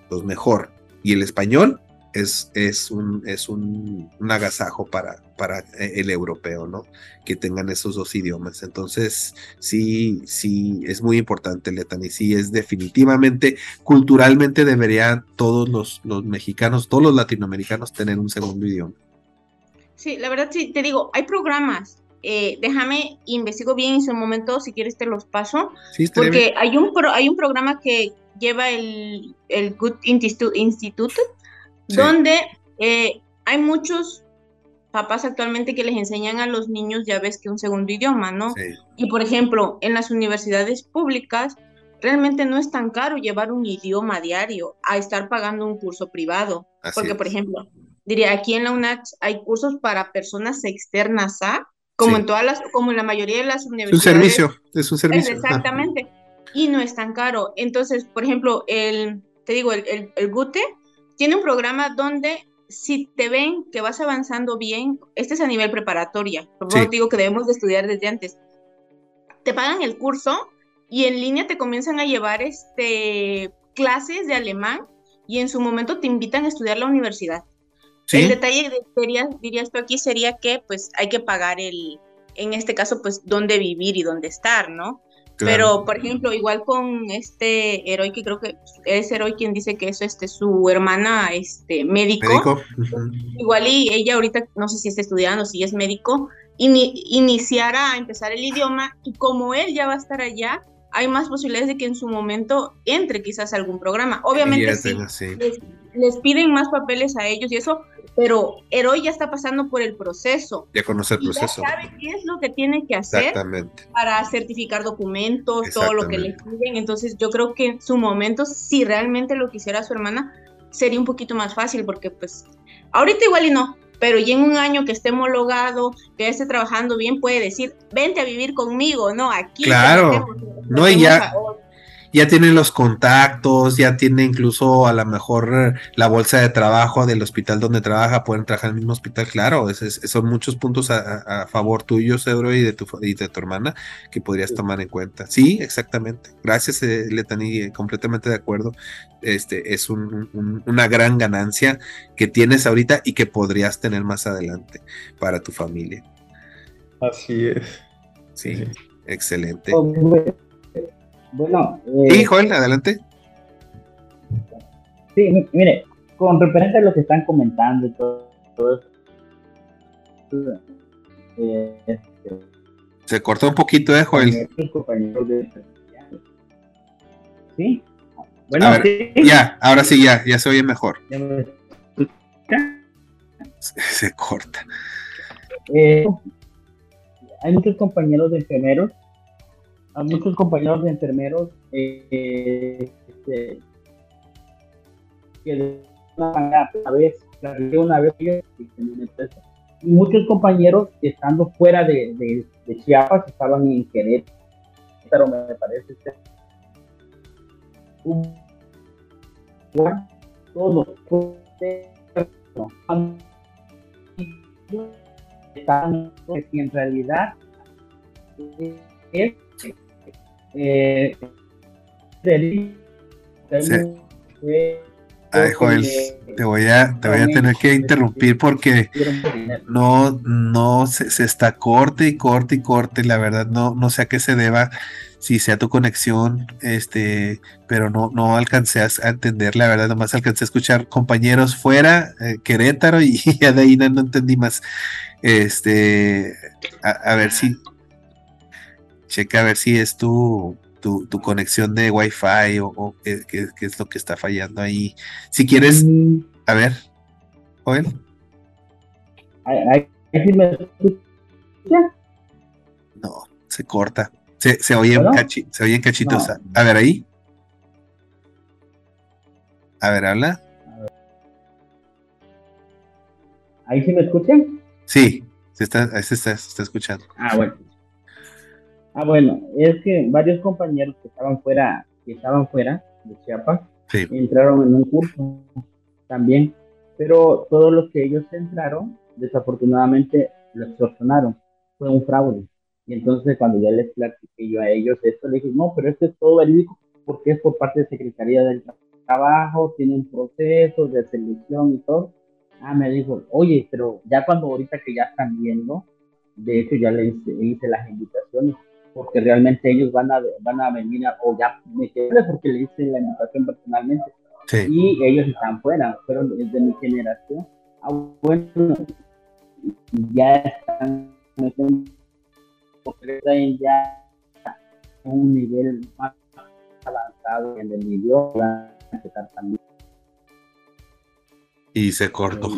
pues mejor. Y el español, es, es, un, es un, agasajo para, para e, el europeo, ¿no? Que tengan esos dos idiomas. Entonces, sí, sí, es muy importante, Letan, y sí, es definitivamente, culturalmente deberían todos los, los mexicanos, todos los latinoamericanos tener un segundo idioma. Sí, la verdad, sí, te digo, hay programas. Eh, déjame, investigo bien en su momento, si quieres te los paso. Sí, porque hay un, hay un programa que lleva el, el Good Institute, donde eh, hay muchos papás actualmente que les enseñan a los niños, ya ves que un segundo idioma, ¿no? Y por ejemplo, en las universidades públicas, realmente no es tan caro llevar un idioma diario a estar pagando un curso privado. porque, por ejemplo, diría, aquí en la UNACH hay cursos para personas externas a, como en todas las, como en la mayoría de las universidades. Es un servicio, es un servicio. exactamente. Y no es tan caro. Entonces, por ejemplo, el, te digo, el, el, el GUTE tiene un programa donde si te ven que vas avanzando bien, este es a nivel preparatoria, por digo que debemos de estudiar desde antes, te pagan el curso y en línea te comienzan a llevar este, clases de alemán y en su momento te invitan a estudiar la universidad. El detalle, diría, diría esto aquí, sería que pues hay que pagar el, en este caso, pues dónde vivir y dónde estar, ¿no? Pero, por ejemplo, igual con este héroe, que creo que es héroe quien dice que es este, su hermana este, médico. Igual y ella ahorita, no sé si está estudiando, si es médico, iniciara a empezar el idioma y como él ya va a estar allá, hay más posibilidades de que en su momento entre quizás algún programa. Obviamente sí, les, piden más papeles a ellos y eso, pero Heroi ya está pasando por el proceso. Ya conoce el proceso. Ya sabe qué es lo que tiene que hacer para certificar documentos, todo lo que le piden. Entonces yo creo que en su momento, si realmente lo quisiera su hermana, sería un poquito más fácil porque pues ahorita igual y no, pero ya en un año que esté homologado, que esté trabajando bien, puede decir, vente a vivir conmigo, ¿no? Aquí. Claro, no, y ya, ya tiene los contactos, ya tiene incluso a lo mejor eh, la bolsa de trabajo del hospital donde trabaja, pueden trabajar en el mismo hospital, claro, son muchos puntos a, favor tuyo, Cedro, y de, tu, y de tu hermana que podrías tomar en cuenta. Sí, exactamente. Gracias, eh, Letani, eh, completamente de acuerdo. Este es una gran ganancia que tienes ahorita y que podrías tener más adelante para tu familia. Así es. Sí, excelente. Bueno. Eh, sí, Joel, adelante. Sí, mire, con referente a lo que están comentando y todo, eso. Eh, este, Se cortó un poquito, ¿eh, Joel? Sí. Bueno, ya, ahora sí, ya, ya se oye mejor. Se, corta. Eh, hay muchos compañeros de enfermeros, hay muchos compañeros de enfermeros eh, este, que de una a vez, una vez, y muchos compañeros estando fuera de, de, Chiapas estaban en Querétaro, me parece. Todos están en realidad es eh, Ay, Joel, te voy a, te voy a tener que interrumpir porque no, no se, se, está corte y corte y corte, la verdad no, no sé a qué se deba, si sea tu conexión, este, pero no, no alcancé a entender, la verdad, nomás alcancé a escuchar compañeros fuera, eh, Querétaro, y <laughs> ya de ahí no, entendí más. Este, a, ver si, checa a ver si es tu, tu, conexión de Wi-Fi o, qué, es lo que está fallando ahí. Si quieres, mm. a ver, Joel. No, se corta. Se, se oye en se oye cachitos. A ver ahí. A ver, habla. ¿Ahí se me escuchan? Sí, se está, se está, se está escuchando. Ah, bueno. Ah, bueno, es que varios compañeros que estaban fuera, que estaban fuera de Chiapas, entraron en un curso también, pero todos los que ellos entraron, desafortunadamente, los extorsionaron. Fue un fraude. Y entonces cuando ya les platiqué yo a ellos esto, le dije, no, pero esto es todo verídico porque es por parte de Secretaría del Trabajo, tiene un proceso de selección y todo. Ah, me dijo, oye, pero ya cuando ahorita que ya están viendo, de hecho ya les hice, las invitaciones, porque realmente ellos van a, van a venir, o ya me quedé porque le hice la invitación personalmente. Y ellos están fuera, fueron desde mi generación. Ah, bueno, ya están ya un nivel más avanzado en el idioma, también. Y se cortó.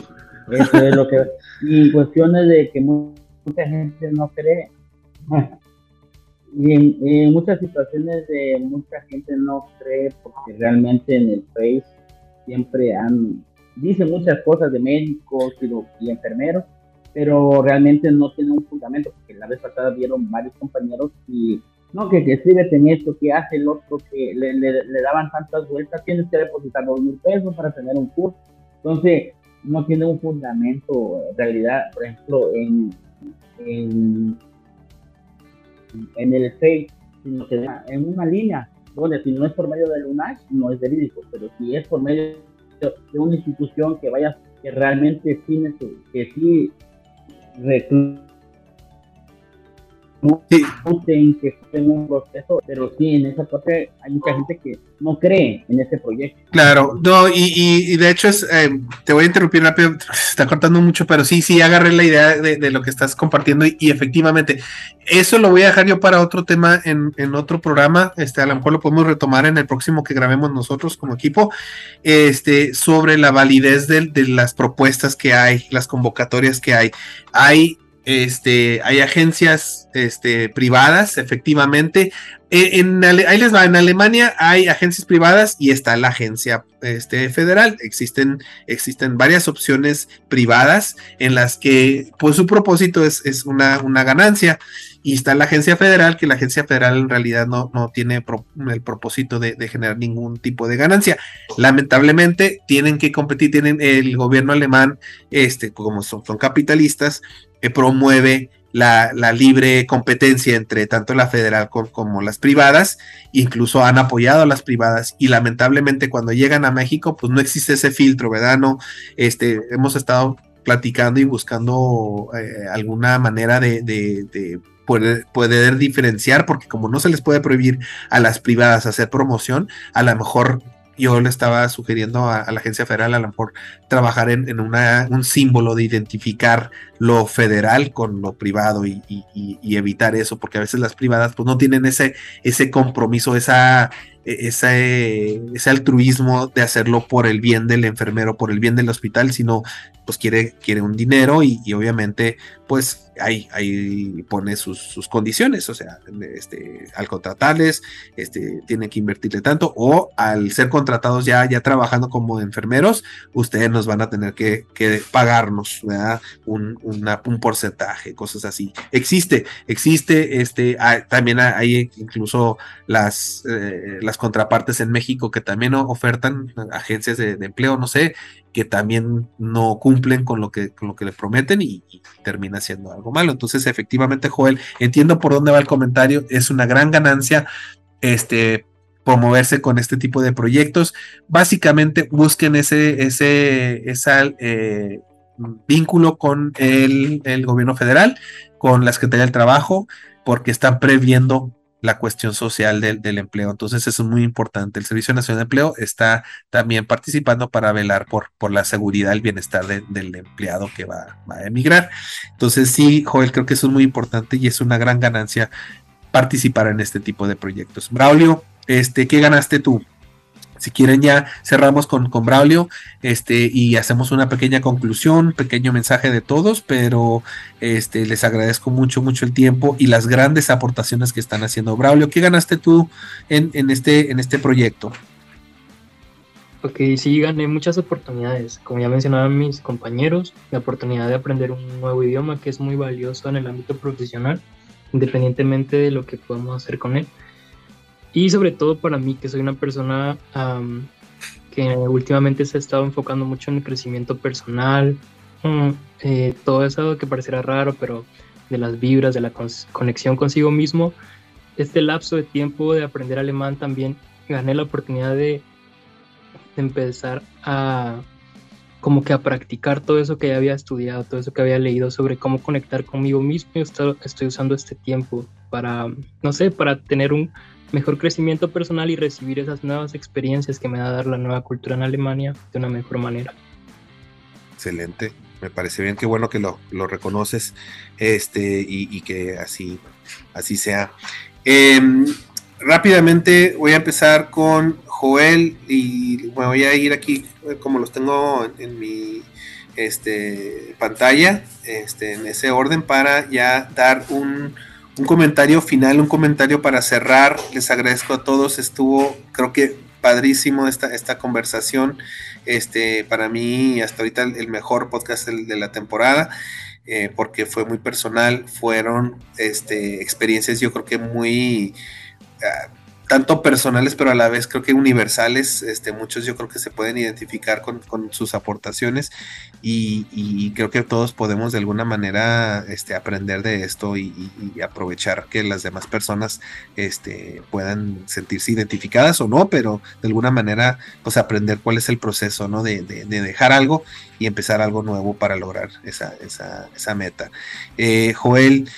Eso es lo que. Y cuestiones de que mucha gente no cree. Y en, muchas situaciones de mucha gente no cree porque realmente en el Face siempre han dicen muchas cosas de médicos y, enfermeros, pero realmente no tienen un fundamento, porque la vez pasada vieron varios compañeros y no, que, que escríbete en esto, que hace el otro, que le, daban tantas vueltas, tienes que depositar dos mil pesos para tener un curso. Entonces, no tiene un fundamento, en realidad, por ejemplo, en en el FEI, sino que en una línea, donde si no es por medio del UNACH, no es verídico, pero si es por medio de una institución que vaya, que realmente sí, que sí sí. que en un proceso, pero sí, en esa parte hay mucha gente que no cree en ese proyecto. Claro, no, y, y, de hecho es, eh, te voy a interrumpir rápido, se está cortando mucho, pero sí, sí, agarré la idea de, lo que estás compartiendo y, efectivamente, eso lo voy a dejar yo para otro tema en, en, otro programa, este, a lo mejor lo podemos retomar en el próximo que grabemos nosotros como equipo, este, sobre la validez de, de las propuestas que hay, las convocatorias que hay. Hay este, hay agencias este, privadas, efectivamente. E, ahí les va, en Alemania hay agencias privadas y está la agencia este, federal. Existen, existen varias opciones privadas en las que pues su propósito es, una, ganancia y está la agencia federal, que la agencia federal en realidad no, tiene el propósito de, generar ningún tipo de ganancia. Lamentablemente tienen que competir, tienen el gobierno alemán, este, como son capitalistas, promueve la, libre competencia entre tanto la federal como las privadas, incluso han apoyado a las privadas y lamentablemente cuando llegan a México pues no existe ese filtro, ¿verdad? No, este, hemos estado platicando y buscando eh, alguna manera de poder, diferenciar, porque como no se les puede prohibir a las privadas hacer promoción, a lo mejor yo le estaba sugiriendo a, la agencia federal a lo mejor trabajar en, un símbolo de identificar lo federal con lo privado y, evitar eso, porque a veces las privadas pues no tienen ese, ese compromiso, esa, ese, ese altruismo de hacerlo por el bien del enfermero, por el bien del hospital, sino pues quiere, quiere un dinero y, obviamente pues ahí, ahí pone sus, condiciones, o sea, este, al contratarles, este, tiene que invertirle tanto o al ser contratados ya, ya trabajando como enfermeros, ustedes nos van a tener que, pagarnos Un, un porcentaje, cosas así. Existe, existe, este, también hay incluso las, eh, las contrapartes en México que también ofertan agencias de, empleo, no sé, que también no cumplen con lo que, con lo que le prometen y, termina siendo algo malo. Entonces, efectivamente, Joel, entiendo por dónde va el comentario, es una gran ganancia este, promoverse con este tipo de proyectos. Básicamente, busquen ese, ese, eh, vínculo con el, el gobierno federal, con la Secretaría del Trabajo, porque están previendo la cuestión social del, empleo. Entonces eso es muy importante. El Servicio Nacional de Empleo está también participando para velar por, por la seguridad el bienestar del empleado que va, a emigrar. Entonces sí, Joel, creo que eso es muy importante y es una gran ganancia participar en este tipo de proyectos. Braulio, este, ¿qué ganaste tú? Si quieren ya cerramos con, con Braulio este, y hacemos una pequeña conclusión, pequeño mensaje de todos, pero este, les agradezco mucho, mucho el tiempo y las grandes aportaciones que están haciendo. Braulio, ¿qué ganaste tú en, en este, en este proyecto? Ok, sí, gané muchas oportunidades. Como ya mencionaban mis compañeros, la oportunidad de aprender un nuevo idioma que es muy valioso en el ámbito profesional, independientemente de lo que podamos hacer con él. Y sobre todo para mí, que soy una persona que últimamente se ha estado enfocando mucho en el crecimiento personal, mm, eh, todo eso que parecerá raro, pero de las vibras, de la conexión consigo mismo, este lapso de tiempo de aprender alemán también gané la oportunidad de, empezar a como que a practicar todo eso que ya había estudiado, todo eso que había leído sobre cómo conectar conmigo mismo. Estoy, estoy usando este tiempo para, no sé, para tener un mejor crecimiento personal y recibir esas nuevas experiencias que me va a dar la nueva cultura en Alemania de una mejor manera. Excelente, me parece bien, qué bueno que lo, reconoces este, y, que así, así sea. Em, rápidamente voy a empezar con Joel y me voy a ir aquí como los tengo en, mi este, pantalla, este, en ese orden para ya dar un un comentario final, un comentario para cerrar. Les agradezco a todos. Estuvo, creo que padrísimo esta, esta conversación. Este, para mí, hasta ahorita el, mejor podcast de, la temporada. Eh, porque fue muy personal, fueron este, experiencias yo creo que muy ah, tanto personales, pero a la vez creo que universales. Este, muchos yo creo que se pueden identificar con, sus aportaciones y, creo que todos podemos de alguna manera este, aprender de esto y, aprovechar que las demás personas este, puedan sentirse identificadas o no, pero de alguna manera pues aprender cuál es el proceso ¿no? de, dejar algo y empezar algo nuevo para lograr esa, esa, esa meta. Eh, Joel,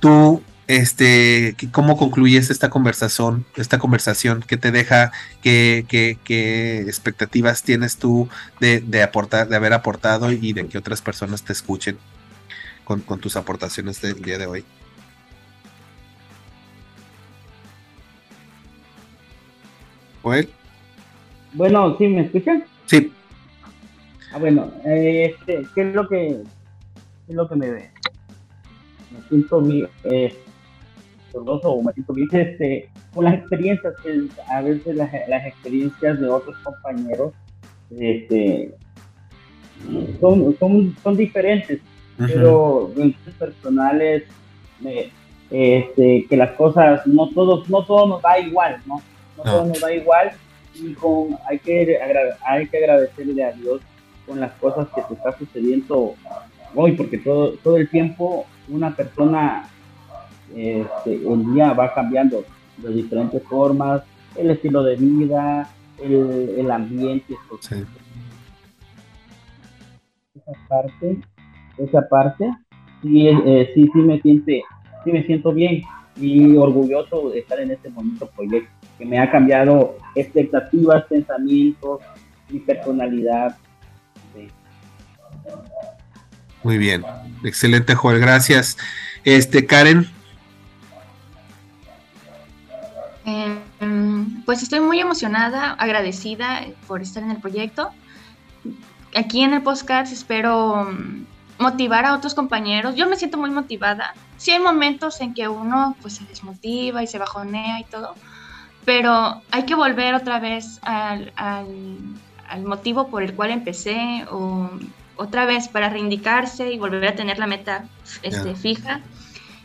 tú este, ¿cómo concluyes esta conversación, esta conversación? ¿Qué te deja? ¿Qué, qué, expectativas tienes tú de, aportar, de haber aportado y de que otras personas te escuchen con, tus aportaciones del día de hoy? Joel. Bueno, ¿sí me escuchan? Sí. Ah, bueno, este, ¿qué es lo que, es lo que me, me siento bien? Eh, o me siento bien este, con las experiencias, que a veces las, las experiencias de otros compañeros este, son, son, son diferentes, pero en personales, este, que las cosas, no todos, no todo nos da igual, ¿no? No, todo nos da igual y con, hay, que, hay que agradecerle a Dios con las cosas que te está sucediendo hoy, porque todo, todo el tiempo una persona este, el día va cambiando de diferentes formas, el estilo de vida, el, el ambiente. Esa parte, esa parte, sí, eh, sí, sí me siente, sí me siento bien y orgulloso de estar en este momento proyecto, que me ha cambiado expectativas, pensamientos, mi personalidad. Muy bien, excelente Joel, gracias. Este Karen, pues estoy muy emocionada, agradecida por estar en el proyecto. Aquí en el podcast espero mm, motivar a otros compañeros. Yo me siento muy motivada. Sí hay momentos en que uno pues se desmotiva y se bajonea y todo, pero hay que volver otra vez al, al, motivo por el cual empecé o otra vez para reindicarse y volver a tener la meta este, fija.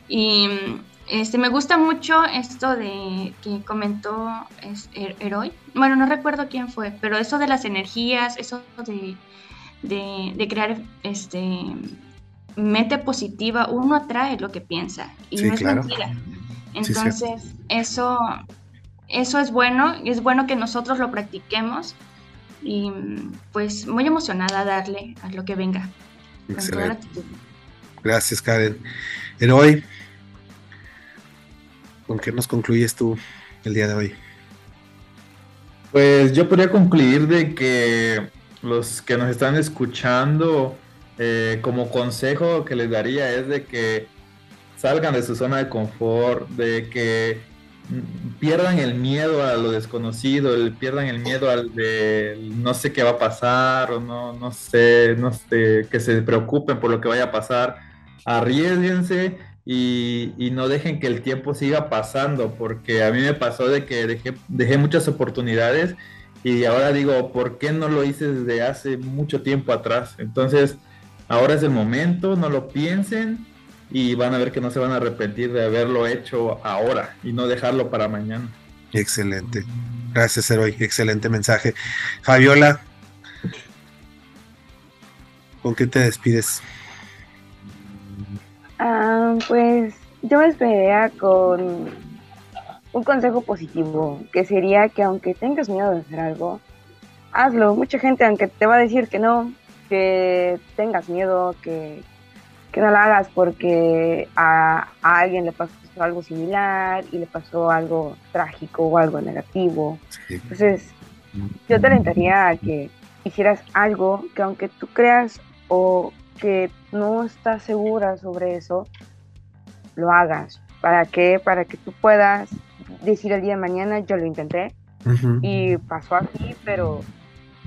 Y este, me gusta mucho esto de que comentó es, Heroi. Bueno, no recuerdo quién fue, pero eso de las energías, eso de, de, crear este mente positiva, uno atrae lo que piensa y no es mentira. Entonces, eso, eso es bueno, y es bueno que nosotros lo practiquemos y pues muy emocionada a darle a lo que venga. Gracias, Karen. Heroi, ¿Con qué nos concluyes tú el día de hoy? Pues yo podría concluir de que los que nos están escuchando, eh, como consejo que les daría es de que salgan de su zona de confort, de que pierdan el miedo a lo desconocido, pierdan el miedo al de no sé qué va a pasar o no, no sé, no sé, que se preocupen por lo que vaya a pasar. Arriesguense y, no dejen que el tiempo siga pasando, porque a mí me pasó de que dejé, muchas oportunidades y ahora digo, ¿por qué no lo hice desde hace mucho tiempo atrás? Entonces, ahora es el momento, no lo piensen y van a ver que no se van a arrepentir de haberlo hecho ahora y no dejarlo para mañana. Excelente. Gracias, Heroy. Excelente mensaje. Fabiola, ¿con qué te despides? Ah, pues yo me despediría con un consejo positivo, que sería que aunque tengas miedo de hacer algo, hazlo. Mucha gente, aunque te va a decir que no, que tengas miedo, que, no lo hagas porque a, alguien le pasó algo similar y le pasó algo trágico o algo negativo. Entonces, yo te alentaría a que hicieras algo que aunque tú creas o que no estás segura sobre eso, lo hagas. ¿Para qué? Para que tú puedas decir el día de mañana, yo lo intenté y pasó aquí, pero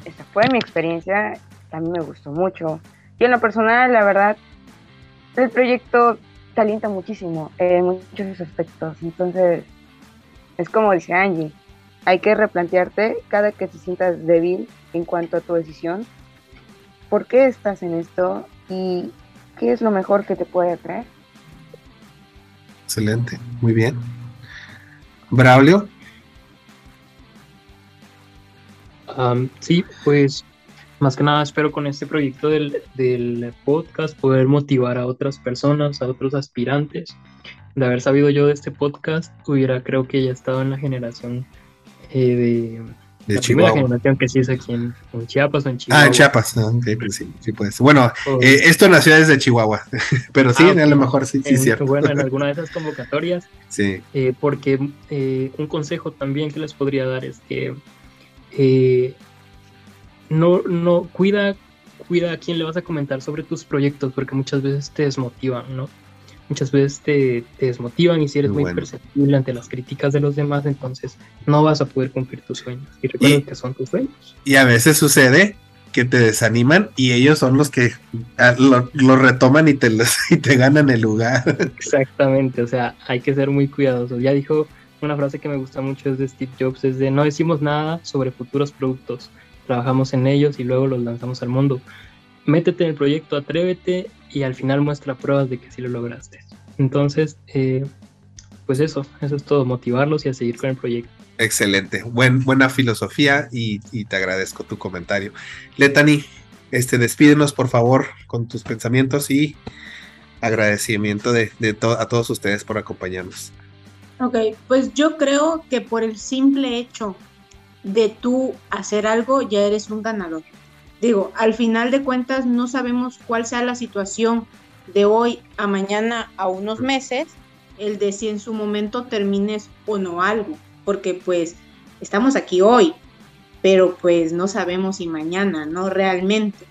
esta fue mi experiencia, a mí me gustó mucho. Y en lo personal, la verdad, el proyecto te alienta muchísimo en muchos aspectos. Entonces, es como dice Angie, hay que replantearte cada que te sientas débil en cuanto a tu decisión. ¿Por qué estás en esto? Y qué es lo mejor que te puede traer. Excelente, muy bien. Braulio. sí, pues más que nada espero con este proyecto del, del, podcast poder motivar a otras personas, a otros aspirantes. De haber sabido yo de este podcast, hubiera creo que ya estado en la generación eh, de de la Chihuahua. generación que sí es aquí en, Chiapas o en Chihuahua. Ah, en Chiapas, pues sí, sí puede ser. Bueno, oh. eh, esto nació desde Chihuahua, <laughs> pero sí, ah, a lo mejor sí, sí, es cierto. Bueno, en <laughs> alguna de esas convocatorias. sí. Eh, porque eh, un consejo también que les podría dar es que no, no, cuida, cuida a quién le vas a comentar sobre tus proyectos, porque muchas veces te desmotivan, ¿no? Muchas veces te, desmotivan y si eres muy, perceptible ante las críticas de los demás, entonces no vas a poder cumplir tus sueños. Y recuerda que son tus sueños. Y a veces sucede que te desaniman y ellos son los que lo, retoman y te, <laughs> y te ganan el lugar. Exactamente, o sea, hay que ser muy cuidadosos. Ya dijo una frase que me gusta mucho es de Steve Jobs, es de no decimos nada sobre futuros productos, trabajamos en ellos y luego los lanzamos al mundo. Métete en el proyecto, atrévete y al final muestra pruebas de que sí lo lograste. Entonces, eh, pues eso, eso es todo, motivarlos y a seguir con el proyecto. Excelente, Buen, buena filosofía y, te agradezco tu comentario. Letani, este, despídenos por favor con tus pensamientos y agradecimiento de, a todos ustedes por acompañarnos. Ok, pues yo creo que por el simple hecho de tú hacer algo ya eres un ganador digo, al final de cuentas no sabemos cuál sea la situación de hoy a mañana a unos meses, el de si en su momento termines o no algo, porque pues estamos aquí hoy, pero pues no sabemos si mañana, ¿no? Realmente,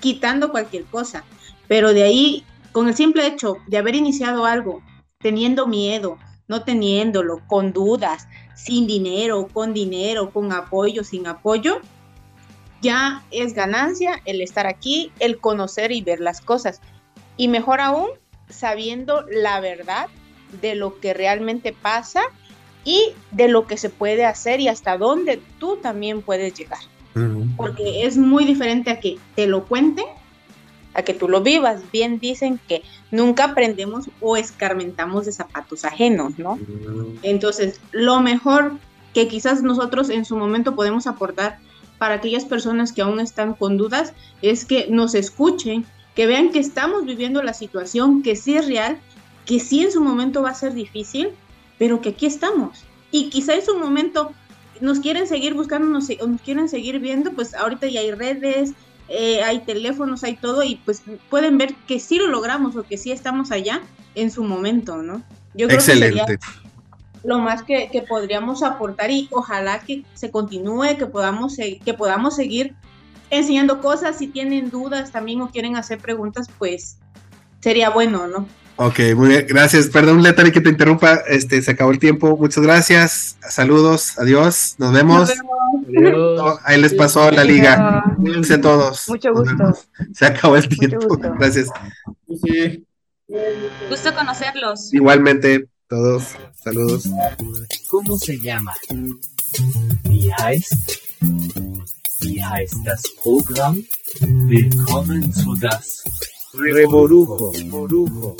quitando cualquier cosa, pero de ahí, con el simple hecho de haber iniciado algo, teniendo miedo, no teniéndolo, con dudas, sin dinero, con dinero, con apoyo, sin apoyo, ya es ganancia el estar aquí, el conocer y ver las cosas. Y mejor aún, sabiendo la verdad de lo que realmente pasa y de lo que se puede hacer y hasta dónde tú también puedes llegar. Porque es muy diferente a que te lo cuenten, a que tú lo vivas. Bien dicen que nunca aprendemos o escarmentamos de zapatos ajenos, ¿no? Entonces, lo mejor que quizás nosotros en su momento podemos aportar para aquellas personas que aún están con dudas es que nos escuchen, que vean que estamos viviendo la situación, que sí es real, que sí en su momento va a ser difícil, pero que aquí estamos. Y quizá en su momento nos quieren seguir buscando, nos, nos quieren seguir viendo, pues ahorita ya hay redes, eh, hay teléfonos, hay todo, y pues pueden ver que sí lo logramos o que sí estamos allá en su momento, ¿no? Yo creo Excelente. Que lo más que, podríamos aportar y ojalá que se continúe, que podamos, que podamos seguir enseñando cosas, si tienen dudas también o quieren hacer preguntas, pues sería bueno, ¿no? Ok, muy bien, gracias. Perdón, Letari, que te interrumpa, este, se acabó el tiempo. Muchas gracias, saludos, adiós, nos vemos. ahí les pasó la liga. Cuídense todos. Mucho gusto. Se acabó el tiempo. Gracias. Sí. Gusto conocerlos. Igualmente. Todos, saludos. ¿Cómo se llama? Wie heißt? Wie heißt das Programm? Willkommen zu das Reborujo. Reborujo.